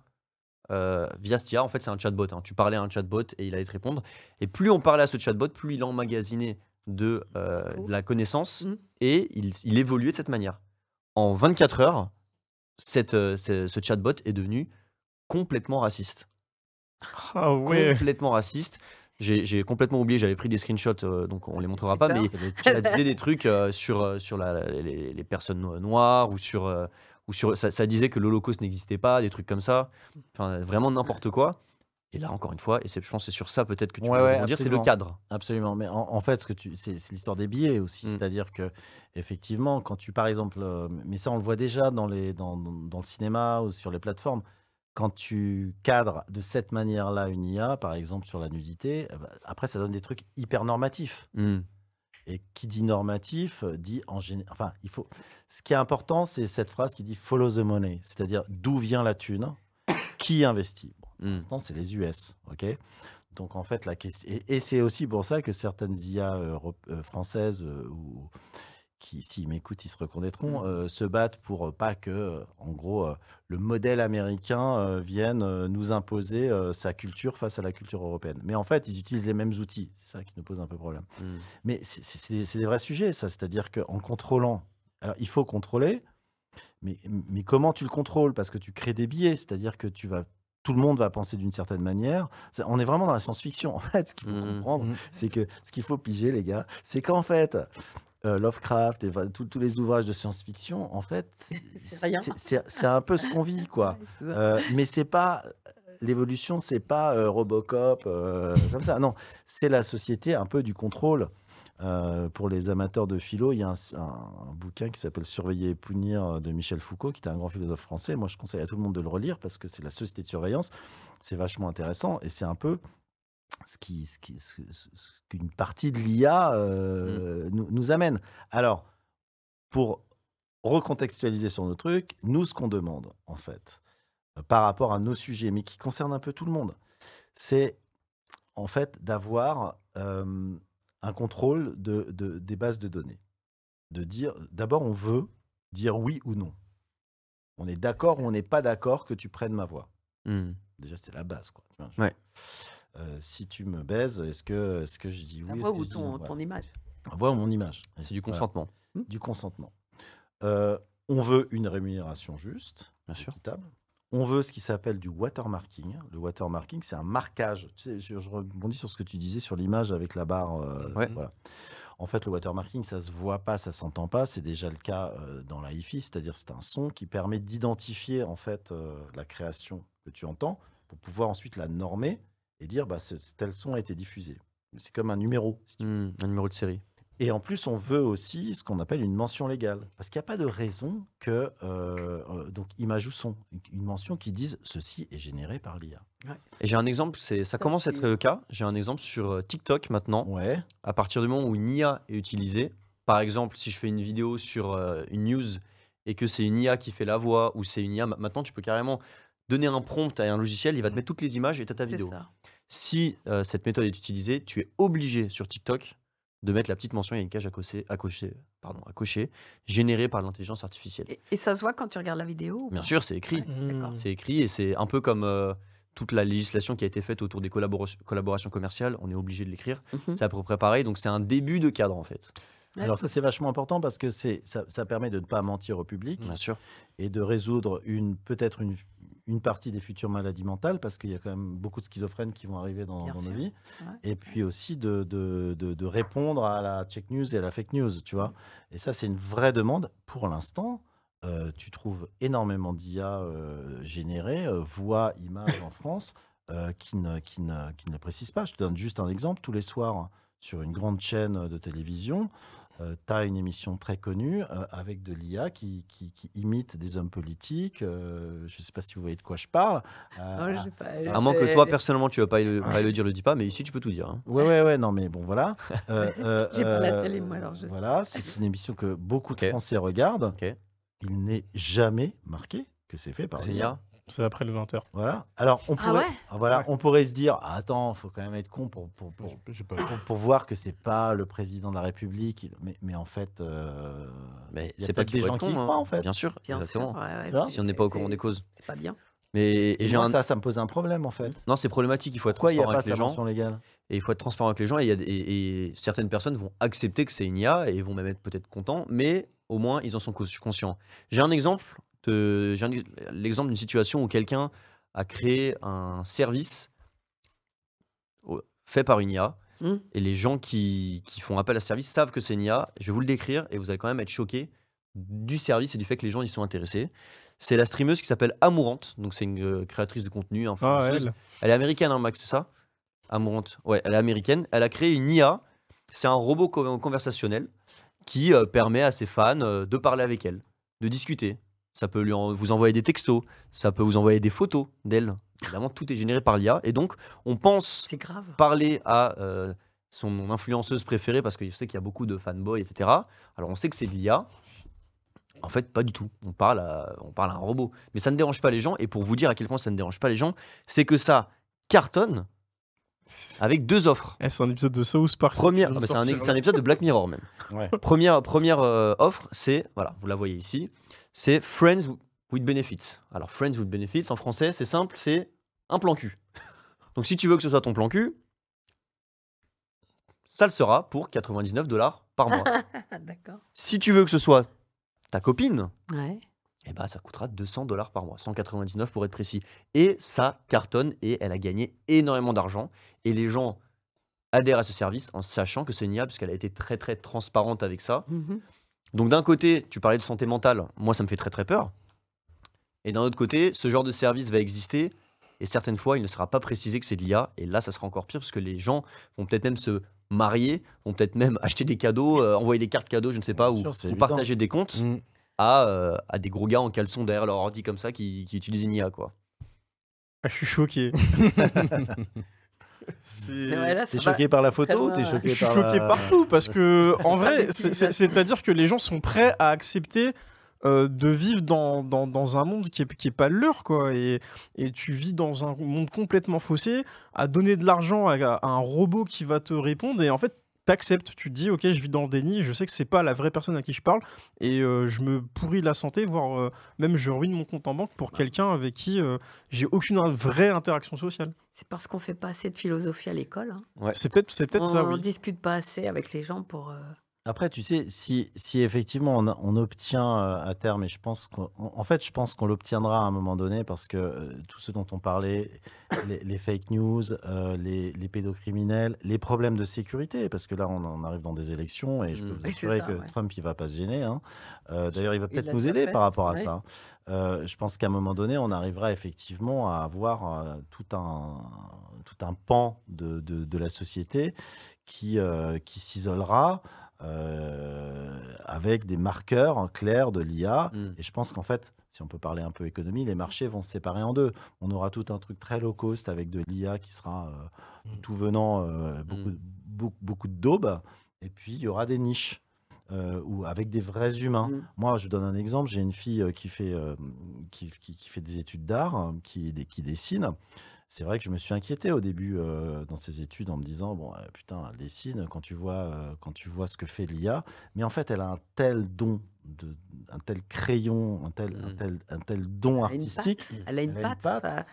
euh, via cette IA. En fait, c'est un chatbot. hein. Tu parlais à un chatbot et il allait te répondre. Et plus on parlait à ce chatbot, plus il emmagasinait de, euh, Cool. de la connaissance Mhm. et il, il évoluait de cette manière. En 24 heures, cette, euh, ce, ce chatbot est devenu complètement raciste. Ah ouais. Complètement raciste. J'ai complètement oublié, j'avais pris des screenshots, euh, donc on les montrera pas, mais ça disait des trucs euh, sur, sur la- les, les personnes no- noires ou sur, euh, ou sur ça, ça disait que l'Holocauste n'existait pas, des trucs comme ça. Enfin, vraiment n'importe quoi. Et là, encore une fois, et je pense que c'est sur ça peut-être que tu Ouais, rebondir, c'est le cadre. Absolument, mais en, en fait, ce que tu, c'est l'histoire des billets aussi, Mm. c'est-à-dire que effectivement, quand tu, par exemple, euh, mais ça on le voit déjà dans les, dans, dans- le cinéma ou sur les plateformes, quand tu cadres de cette manière-là une IA, par exemple sur la nudité, eh ben, après ça donne des trucs hyper normatifs. Hmm. Et qui dit normatif euh, dit en général. Enfin, il faut. Ce qui est important, c'est cette phrase qui dit follow the money, c'est-à-dire d'où vient la thune, qui investit. Bon, Hmm. l'instant, c'est les US, ok? Donc en fait, la question. Et, et c'est aussi pour ça que certaines IA euro- euh, françaises euh, ou qui, s'ils m'écoutent, ils se reconnaîtront, euh, se battent pour euh, pas que, euh, en gros, euh, le modèle américain euh, vienne nous imposer sa culture face à la culture européenne. Mais en fait, ils utilisent les mêmes outils. C'est ça qui nous pose un peu problème. Hmm. Mais c'est des vrais sujets, ça. C'est-à-dire qu'en contrôlant, alors il faut contrôler, mais, mais comment tu le contrôles? Parce que tu crées des biais, c'est-à-dire que tu vas, tout le monde va penser d'une certaine manière. Ça- On est vraiment dans la science-fiction, (laughs) en fait. Ce qu'il faut Mhm. comprendre, Mhm. c'est que ce qu'il faut piger, les gars, c'est qu'en fait, euh, Lovecraft et tous- les ouvrages de science-fiction, en fait, c'est- (laughs) un peu ce qu'on vit, quoi. (laughs) Euh, mais c'est pas l'évolution, c'est pas euh, Robocop euh, comme ça. Non, c'est la société un peu du contrôle. Euh, pour les amateurs de philo, il y a un, un- un bouquin qui s'appelle Surveiller et punir euh, de Michel Foucault, qui était un grand philosophe français. Moi, je conseille à tout le monde de le relire parce que c'est la société de surveillance. C'est vachement intéressant et c'est un peu ce qui, ce qui- ce- ce- qu'une partie de l'IA euh, nous, nous amène. Alors, pour recontextualiser sur nos trucs, nous, ce qu'on demande, en fait, par rapport à nos sujets, mais qui concernent un peu tout le monde, c'est en fait d'avoir euh, un contrôle de, de- des bases de données. De dire, d'abord, on veut dire oui ou non. On est d'accord ou on n'est pas d'accord que tu prennes ma voix. Hmm. Déjà, c'est la base. Quoi. Ouais. Euh, si tu me baises, est-ce que, que je dis La oui voix ou ton, ton image. Voix ou mon image. C'est du Voilà. consentement, Du consentement. Euh, on veut une rémunération juste, bien sûr. On veut ce qui s'appelle du watermarking. Le watermarking, c'est un marquage. Tu sais, je, je rebondis sur ce que tu disais sur l'image avec la barre. euh, Ouais. voilà. En fait, le watermarking, ça se voit pas, ça s'entend pas. C'est déjà le cas euh, dans la hi-fi, c'est-à-dire c'est un son qui permet d'identifier en fait euh, la création que tu entends pour pouvoir ensuite la normer et dire bah ce- tel son a été diffusé. C'est comme un numéro. si tu veux. Hmm. Un numéro de série. Et en plus, on veut aussi ce qu'on appelle une mention légale. Parce qu'il n'y a pas de raison que, euh, euh, donc, image ou son, une mention qui dise ceci est généré par l'IA. Et j'ai un exemple, ça commence à être le cas. J'ai un exemple sur euh, TikTok maintenant. Ouais. À partir du moment où une IA est utilisée, par exemple, si je fais une vidéo sur euh, une news et que c'est une IA qui fait la voix ou c'est une IA, ma- maintenant tu peux carrément donner un prompt à un logiciel, il va te mettre toutes les images et tu as ta C'est vidéo. ça. Si euh, cette méthode est utilisée, tu es obligé sur TikTok de mettre la petite mention, il y a une cage à cocher, à cocher, pardon, à cocher générée par l'intelligence artificielle. Et, et ça se voit quand tu regardes la vidéo ou Bien sûr, c'est écrit. Ouais, d'accord. C'est écrit et c'est un peu comme euh, toute la législation qui a été faite autour des collabora- collaborations commerciales. On est obligé de l'écrire. Mhm. C'est à peu près pareil. Donc c'est un début de cadre en fait. Alors ça, c'est vachement important parce que c'est, ça, ça permet de ne pas mentir au public Bien sûr. et de résoudre une, peut-être une, une partie des futures maladies mentales parce qu'il y a quand même beaucoup de schizophrènes qui vont arriver dans, nos vies. Ouais. Et puis aussi de, de, de- de répondre à la check news et à la fake news, tu vois. Et ça, c'est une vraie demande. Pour l'instant, euh, tu trouves énormément d'IA euh, générées, euh, voix, images en France, euh, qui, ne, qui, ne, qui ne le précisent pas. Je te donne juste un exemple. Tous les soirs, sur une grande chaîne de télévision, tu as une émission très connue euh, avec de l'IA qui, qui, qui imite des hommes politiques. euh, je ne sais pas si vous voyez de quoi je parle. Euh, Non, j'ai pas- À moins que toi, personnellement, tu ne vas pas le, pas le dire, le dis pas, mais ici, tu peux tout dire. hein. Ouais, ouais, ouais, non, mais bon, voilà. (laughs) Euh, euh, (laughs) J'ai pas la euh, télé, moi, alors je sais Voilà, c'est une émission que beaucoup de. Français regardent. Il n'est jamais marqué que c'est fait par l'IA. C'est après le 20h. Voilà. Alors, on Ah pourrait, ouais ah, voilà, Ouais. on pourrait se dire, ah, attends, faut quand même être con pour, pour, pour, pas. pour- pour voir que c'est pas le président de la République. Il- Mais, mais en fait, euh, Mais il y c'est pas des gens être qui y con, hein. en fait. Bien sûr, Bien exactement. sûr. ouais, Si on n'est pas au courant des causes. C'est pas bien. Mais et Et j'ai moi, un... ça, ça me pose un problème, en fait. Non, c'est problématique. Il faut être Pourquoi il n'y a transparent pas avec les gens. légale? Et il faut être transparent avec les gens. Et, il y a et- et certaines personnes vont accepter que c'est une IA et vont même être peut-être contents, mais au moins ils en sont cons- conscients. J'ai un exemple j'ai l'exemple d'une situation où quelqu'un a créé un service fait par une IA. Hmm. Et les gens qui, qui font appel à ce service savent que c'est une IA. Je vais vous le décrire et vous allez quand même être choqués du service et du fait que les gens y sont intéressés. C'est la streameuse qui s'appelle Amourante, donc c'est une euh, créatrice de contenu, Ah, elle. Elle est américaine, hein, Max, c'est ça? Amourante. Ouais, elle est américaine. Elle a créé une IA. C'est un robot co- conversationnel qui euh, permet à ses fans euh, de parler avec elle, de discuter. Ça peut lui en- vous envoyer des textos, ça peut vous envoyer des photos d'elle. Évidemment, tout est généré par l'IA. Et donc, on pense parler à euh, son influenceuse préférée parce que je sais qu'il y a beaucoup de fanboys, etc. Alors on sait que c'est de l'IA. En fait, pas du tout. On parle, à, on parle à un robot. Mais ça ne dérange pas les gens. Et pour vous dire à quel point ça ne dérange pas les gens, c'est que ça cartonne avec deux offres. Eh, c'est un épisode de South Park. Première, ah bah, c'est un, épisode de Black Mirror même. Ouais. Première, première euh, offre, c'est, voilà, vous la voyez ici, c'est Friends with Benefits. Alors, Friends with Benefits, en français, c'est simple, c'est un plan cul. (laughs) Donc, si tu veux que ce soit ton plan cul, ça le sera pour 99 dollars par mois. (laughs) D'accord. si tu veux que ce soit ta copine, Ouais. eh ben, ça coûtera 200 dollars par mois, 199 pour être précis. Et ça cartonne et elle a gagné énormément d'argent. Et les gens adhèrent à ce service en sachant que c'est une IA, puisqu'elle a été très très transparente avec ça. Mhm. Donc d'un côté, tu parlais de santé mentale, moi ça me fait très très peur. Et d'un autre côté, ce genre de service va exister et certaines fois, il ne sera pas précisé que c'est de l'IA et là, ça sera encore pire parce que les gens vont peut-être même se marier, vont peut-être même (laughs) acheter des cadeaux, euh, envoyer des cartes cadeaux, je ne sais pas, Bien ou, sûr, partager des comptes Mm. à, euh, à des gros gars en caleçon derrière leur ordi comme ça qui, qui utilisent une IA quoi. Ah, je suis choqué. (laughs) T'es choqué par la photo t'es choqué Je suis par choqué la- partout parce que, en vrai, c'est-à-dire que les gens sont prêts à accepter euh, de vivre dans, dans, dans un monde qui est, qui est pas le leur, quoi. Et, et tu vis dans un monde complètement faussé, à donner de l'argent à, à un robot qui va te répondre, et en fait, t'acceptes. Tu te dis, ok, je vis dans le déni, je sais que c'est pas la vraie personne à qui je parle, et euh, je me pourris la santé, voire euh, même je ruine mon compte en banque pour quelqu'un avec qui euh, j'ai aucune vraie interaction sociale. C'est parce qu'on fait pas assez de philosophie à l'école. hein. Ouais. C'est peut-être c'est peut-être on ça, oui. discute pas assez avec les gens pour. Après, tu sais, si, si effectivement on, a- on obtient euh, à terme, et je pense qu'en en fait, je pense qu'on l'obtiendra à un moment donné parce que euh, tout ce dont on parlait, les, les fake news, euh, les, les pédocriminels, les problèmes de sécurité, parce que là, on, en arrive dans des élections et je peux Mm. vous Oui, c'est assurer ça, que ouais. Trump, il va pas se gêner. hein. Euh, D'ailleurs, il va Il peut-être l'a nous déjà aider fait. par rapport à Ouais. ça. Euh, je pense qu'à un moment donné, on arrivera effectivement à avoir euh, tout, un, tout un pan de, de, de la société qui, euh, qui s'isolera euh, avec des marqueurs clairs de l'IA. Mm. Et je pense qu'en fait, si on peut parler un peu économie, les marchés vont se séparer en deux. On aura tout un truc très low cost avec de l'IA qui sera euh, Mm. tout venant, euh, beaucoup, Mm. beaucoup, beaucoup de daubes. Et puis, il y aura des niches. euh, ou avec des vrais humains. Moi, je donne un exemple. J'ai une fille qui fait, euh, qui, qui- qui fait des études d'art, qui, qui dessine. C'est vrai que je me suis inquiété au début euh, dans ses études en me disant bon euh, putain elle dessine quand tu vois euh, quand tu vois ce que fait l'IA mais en fait elle a un tel don de un tel crayon un tel un Mm. tel un tel don elle artistique Elle a une Elle a une patte.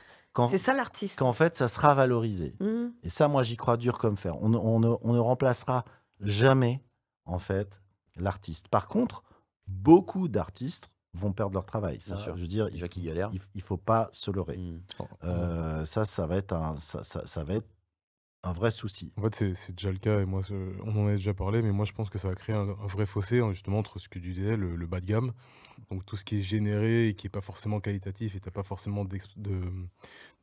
C'est ça l'artiste. qu'en fait ça sera valorisé Mhm. et ça moi j'y crois dur comme fer on, on ne, on ne remplacera jamais en fait l'artiste par contre beaucoup d'artistes vont perdre leur travail ça Bien sûr. je veux dire Déjà il, galèrent. il, il faut pas se leurrer Mm. euh, ça, ça va être un, ça, ça, ça va être un vrai souci. En fait, c'est déjà le cas, et moi, on en a déjà parlé, mais moi, je pense que ça va créer un, un vrai fossé, hein, justement, entre ce que tu disais, le, le bas de gamme, donc tout ce qui est généré et qui n'est pas forcément qualitatif, et tu n'as pas forcément d'ex- de-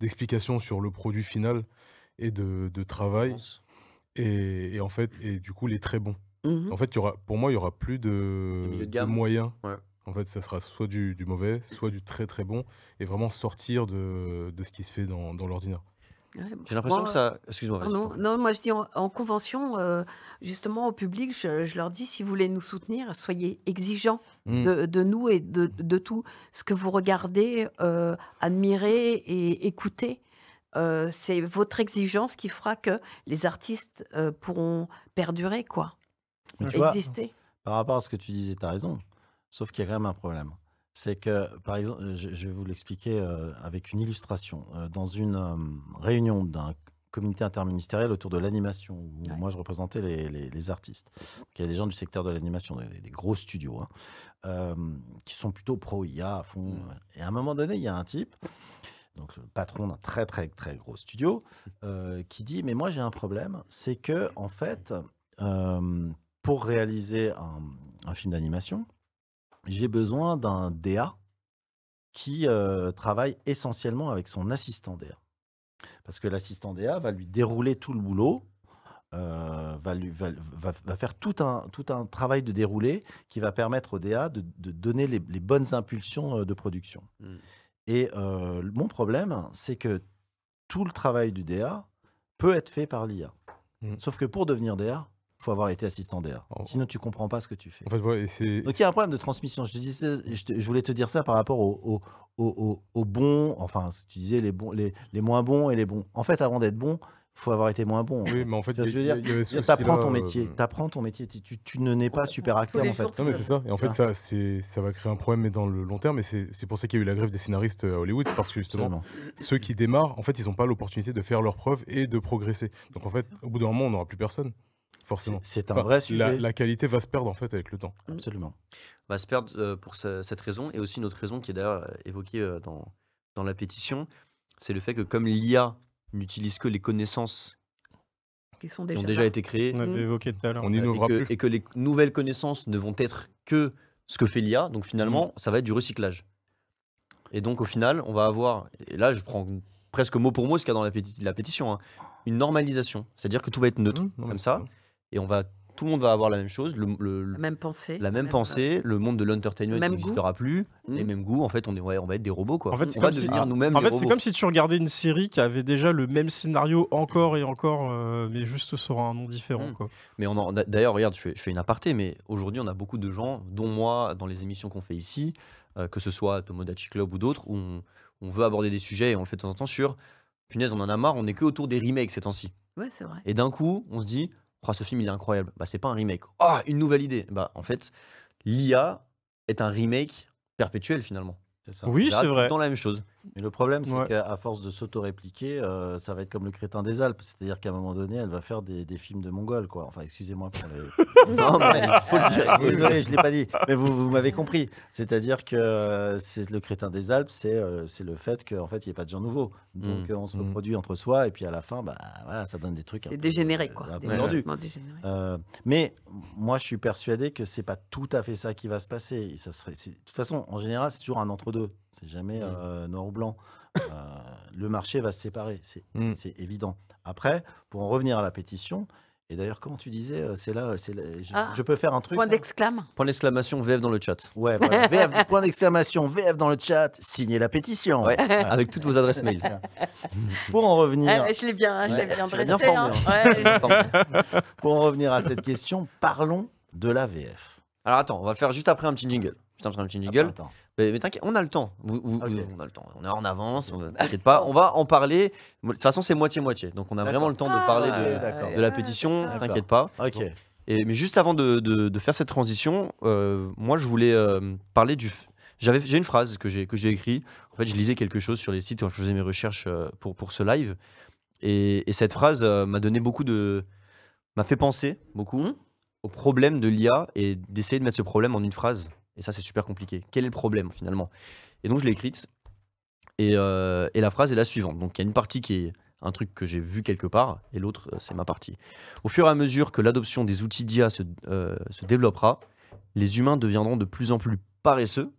d'explication sur le produit final et de, de travail, et, et en fait, et du coup, les très bons. Mhm. En fait, il y aura, pour moi, il y aura plus de, moyens. Ouais. En fait, ça sera soit du, du mauvais, soit du très très bon, et vraiment sortir de, de ce qui se fait dans, dans l'ordinaire. Ouais, J'ai l'impression que ça. Excuse-moi. prie. Non, moi je dis en, en convention, euh, justement au public, je, je leur dis si vous voulez nous soutenir, soyez exigeants Mm. de, de nous et de, de tout ce que vous regardez, euh, admirez et écoutez. Euh, c'est votre exigence qui fera que les artistes euh, pourront perdurer, quoi, Mais tu vois, exister. par rapport à ce que tu disais, tu as raison. Sauf qu'il y a quand même un problème. C'est que, par exemple, euh, je, je vais vous l'expliquer euh, avec une illustration. Euh, dans une réunion d'un comité interministériel autour de l'animation, où Ouais. moi je représentais les, les- les artistes. Donc, Il y a des gens du secteur de l'animation, des, des gros studios, hein, euh, qui sont plutôt pro-IA à fond. Mm. Et à un moment donné, il y a un type, donc le patron d'un très très très gros studio, euh, qui dit mais moi j'ai un problème, c'est que en fait, euh, pour réaliser un, un film d'animation, j'ai besoin d'un DA qui euh, travaille essentiellement avec son assistant DA. Parce que l'assistant DA va lui dérouler tout le boulot, euh, va, lui, va, va- va faire tout un, tout un travail de déroulé qui va permettre au DA de, de donner les, les bonnes impulsions euh, de production. Mm. Et euh, mon problème, c'est que tout le travail du DA peut être fait par l'IA. Mm. Sauf que pour devenir DA, faut avoir été assistant DA. Oh. Sinon, tu comprends pas ce que tu fais. En fait, ouais, et c'est. Donc il y a un problème de transmission. Je, te disais, je, te- je voulais te dire ça par rapport aux au, au, au- bons, enfin, tu disais les, bons, les, les moins bons et les bons. En fait, avant d'être bon, il faut avoir été moins bon. Oui, mais en fait, Tu apprends ton souci-là, métier. euh, Tu apprends ton métier. Tu, tu, tu ne nais pas super acteur en fait. Non mais c'est ça, et en fait ça, c'est, ça va créer un problème mais dans le long terme, et c'est, c'est pour ça qu'il y a eu la grève des scénaristes euh, à Hollywood, parce que justement Absolument. ceux qui démarrent, en fait ils n'ont pas l'opportunité de faire leurs preuves et de progresser. Donc en fait au bout d'un moment on n'aura plus personne, forcément. c'est un Enfin, vrai sujet. La, la qualité va se perdre en fait avec le temps. Absolument. va se perdre euh, pour ce- cette raison et aussi une autre raison qui est d'ailleurs euh, évoquée euh, dans, dans la pétition, c'est le fait que comme l'IA n'utilise que les connaissances qui sont qui déjà, ont déjà là. été créées On avait Mm. évoqué tout à l'heure. On euh, et, que, plus. et que les nouvelles connaissances ne vont être que ce que fait l'IA, donc finalement ça va être du recyclage. Et donc au final on va avoir, et là je prends presque mot pour mot ce qu'il y a dans la, péti- la pétition, hein, une normalisation, c'est-à-dire que tout va être neutre Mmh, non, comme ça. Et on va, tout le monde va avoir la même chose, le- le- La même pensée. la même pensée, le monde de l'entertainment n'existera plus, les mêmes goûts. En fait, on, est, ouais, on va être des robots. Quoi. En fait, c'est on va comme si- devenir nous-mêmes En des fait, c'est comme si tu regardais une série qui avait déjà le même scénario encore et encore, euh, mais juste sur un nom différent. Mm. Quoi. Mais on en- d'ailleurs, regarde, je fais, je fais une aparté, mais aujourd'hui, on a beaucoup de gens, dont moi, dans les émissions qu'on fait ici, euh, que ce soit Tomodachi Club ou d'autres, où on, on veut aborder des sujets et on le fait de temps en temps sur punaise, on en a marre, on est que autour des remakes ces temps-ci. Ouais, c'est vrai. Et d'un coup, on se dit, oh, ce film, il est incroyable. Bah, c'est pas un remake. Ah, une nouvelle idée. Bah, en fait, l'IA est un remake perpétuel finalement. C'est ça. Oui, c'est vrai. temps la même chose. Mais le problème, c'est Ouais. qu'à force de s'auto-répliquer, euh, ça va être comme le crétin des Alpes. C'est-à-dire qu'à un moment donné, elle va faire des, des films de Mongols, quoi. Enfin, excusez-moi pour les... (laughs) Non, mais il faut le dire. Désolé, je ne l'ai pas dit, mais vous, vous m'avez compris. C'est-à-dire que euh, c'est le crétin des Alpes, c'est euh, c'est le fait qu'en fait, il n'y ait pas de gens nouveaux. Donc, Mm. euh, on se Mm. reproduit entre soi, et puis à la fin, bah, voilà, ça donne des trucs C'est dégénéré, euh, quoi. un peu Ouais. dégénéré. Euh, mais moi, je suis persuadé que c'est pas tout à fait ça qui va se passer. Et ça serait, de toute façon, en général, c'est toujours un entre-deux. C'est jamais Mm. euh, noir ou blanc. Euh, le marché va se séparer, c'est Mm. c'est évident. Après, pour en revenir à la pétition, et d'ailleurs, comment tu disais, euh, c'est là, c'est là- je, Ah, je peux faire un truc. Point d'exclame. Point d'exclamation VF dans le chat. Ouais, voilà. (laughs) VF, point d'exclamation, VF dans le chat, signez la pétition. Ouais, avec toutes vos adresses mail. (laughs) Pour en revenir, Eh, je l'ai bien, je l'ai Ouais, bien tu l'as bien dressé. formé, hein. Ouais. (laughs) pour en revenir à cette question, parlons de la VF. Alors attends, on va le faire juste après un petit jingle. Juste après un petit jingle. Attends, attends. Mais, mais t'inquiète, on a le temps. Vous- vous- Ok. On a le temps. On est en avance. on- T'inquiète pas. On va en parler. De toute façon, c'est moitié-moitié. Donc on a vraiment le temps de parler Ah, de, la pétition. T'inquiète pas. Ok. Et, mais juste avant de, de- de faire cette transition, euh, moi je voulais euh, parler du. J'avais, j'ai une phrase que j'ai que j'ai écrit. En fait, je lisais quelque chose sur les sites quand je faisais mes recherches euh, pour pour ce live, et, et cette phrase euh, m'a donné beaucoup de, m'a fait penser beaucoup Mhm. au problème de l'IA et d'essayer de mettre ce problème en une phrase. Et ça, c'est super compliqué. Quel est le problème finalement? Et donc je l'ai écrite. Et, euh, et la phrase est la suivante. Donc il y a une partie qui est un truc que j'ai vu quelque part, et l'autre, euh, c'est ma partie. Au fur et à mesure que l'adoption des outils d'IA se, euh, se développera, les humains deviendront de plus en plus paresseux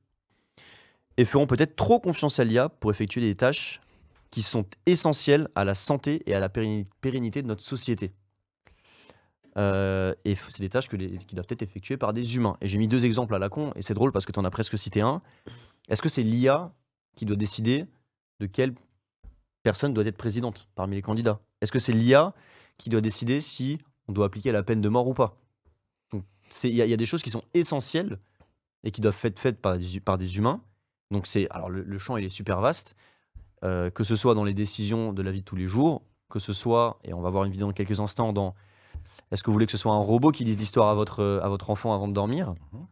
et feront peut-être trop confiance à l'IA pour effectuer des tâches qui sont essentielles à la santé et à la pérenni- pérennité de notre société. Euh, et c'est des tâches que qui doivent être effectuées par des humains. Et j'ai mis deux exemples à la con, et c'est drôle parce que tu en as presque cité un. Est-ce que c'est l'IA qui doit décider de quelle personne doit être présidente parmi les candidats? Est-ce que c'est l'IA qui doit décider si on doit appliquer la peine de mort ou pas? Il y, a- des choses qui sont essentielles et qui doivent être faites par des, par des humains. Donc c'est alors le, le champ il est super vaste, euh, que ce soit dans les décisions de la vie de tous les jours, que ce soit et on va voir une vidéo dans quelques instants dans est-ce que vous voulez que ce soit un robot qui lise l'histoire à votre votre enfant avant de dormir? Mhm.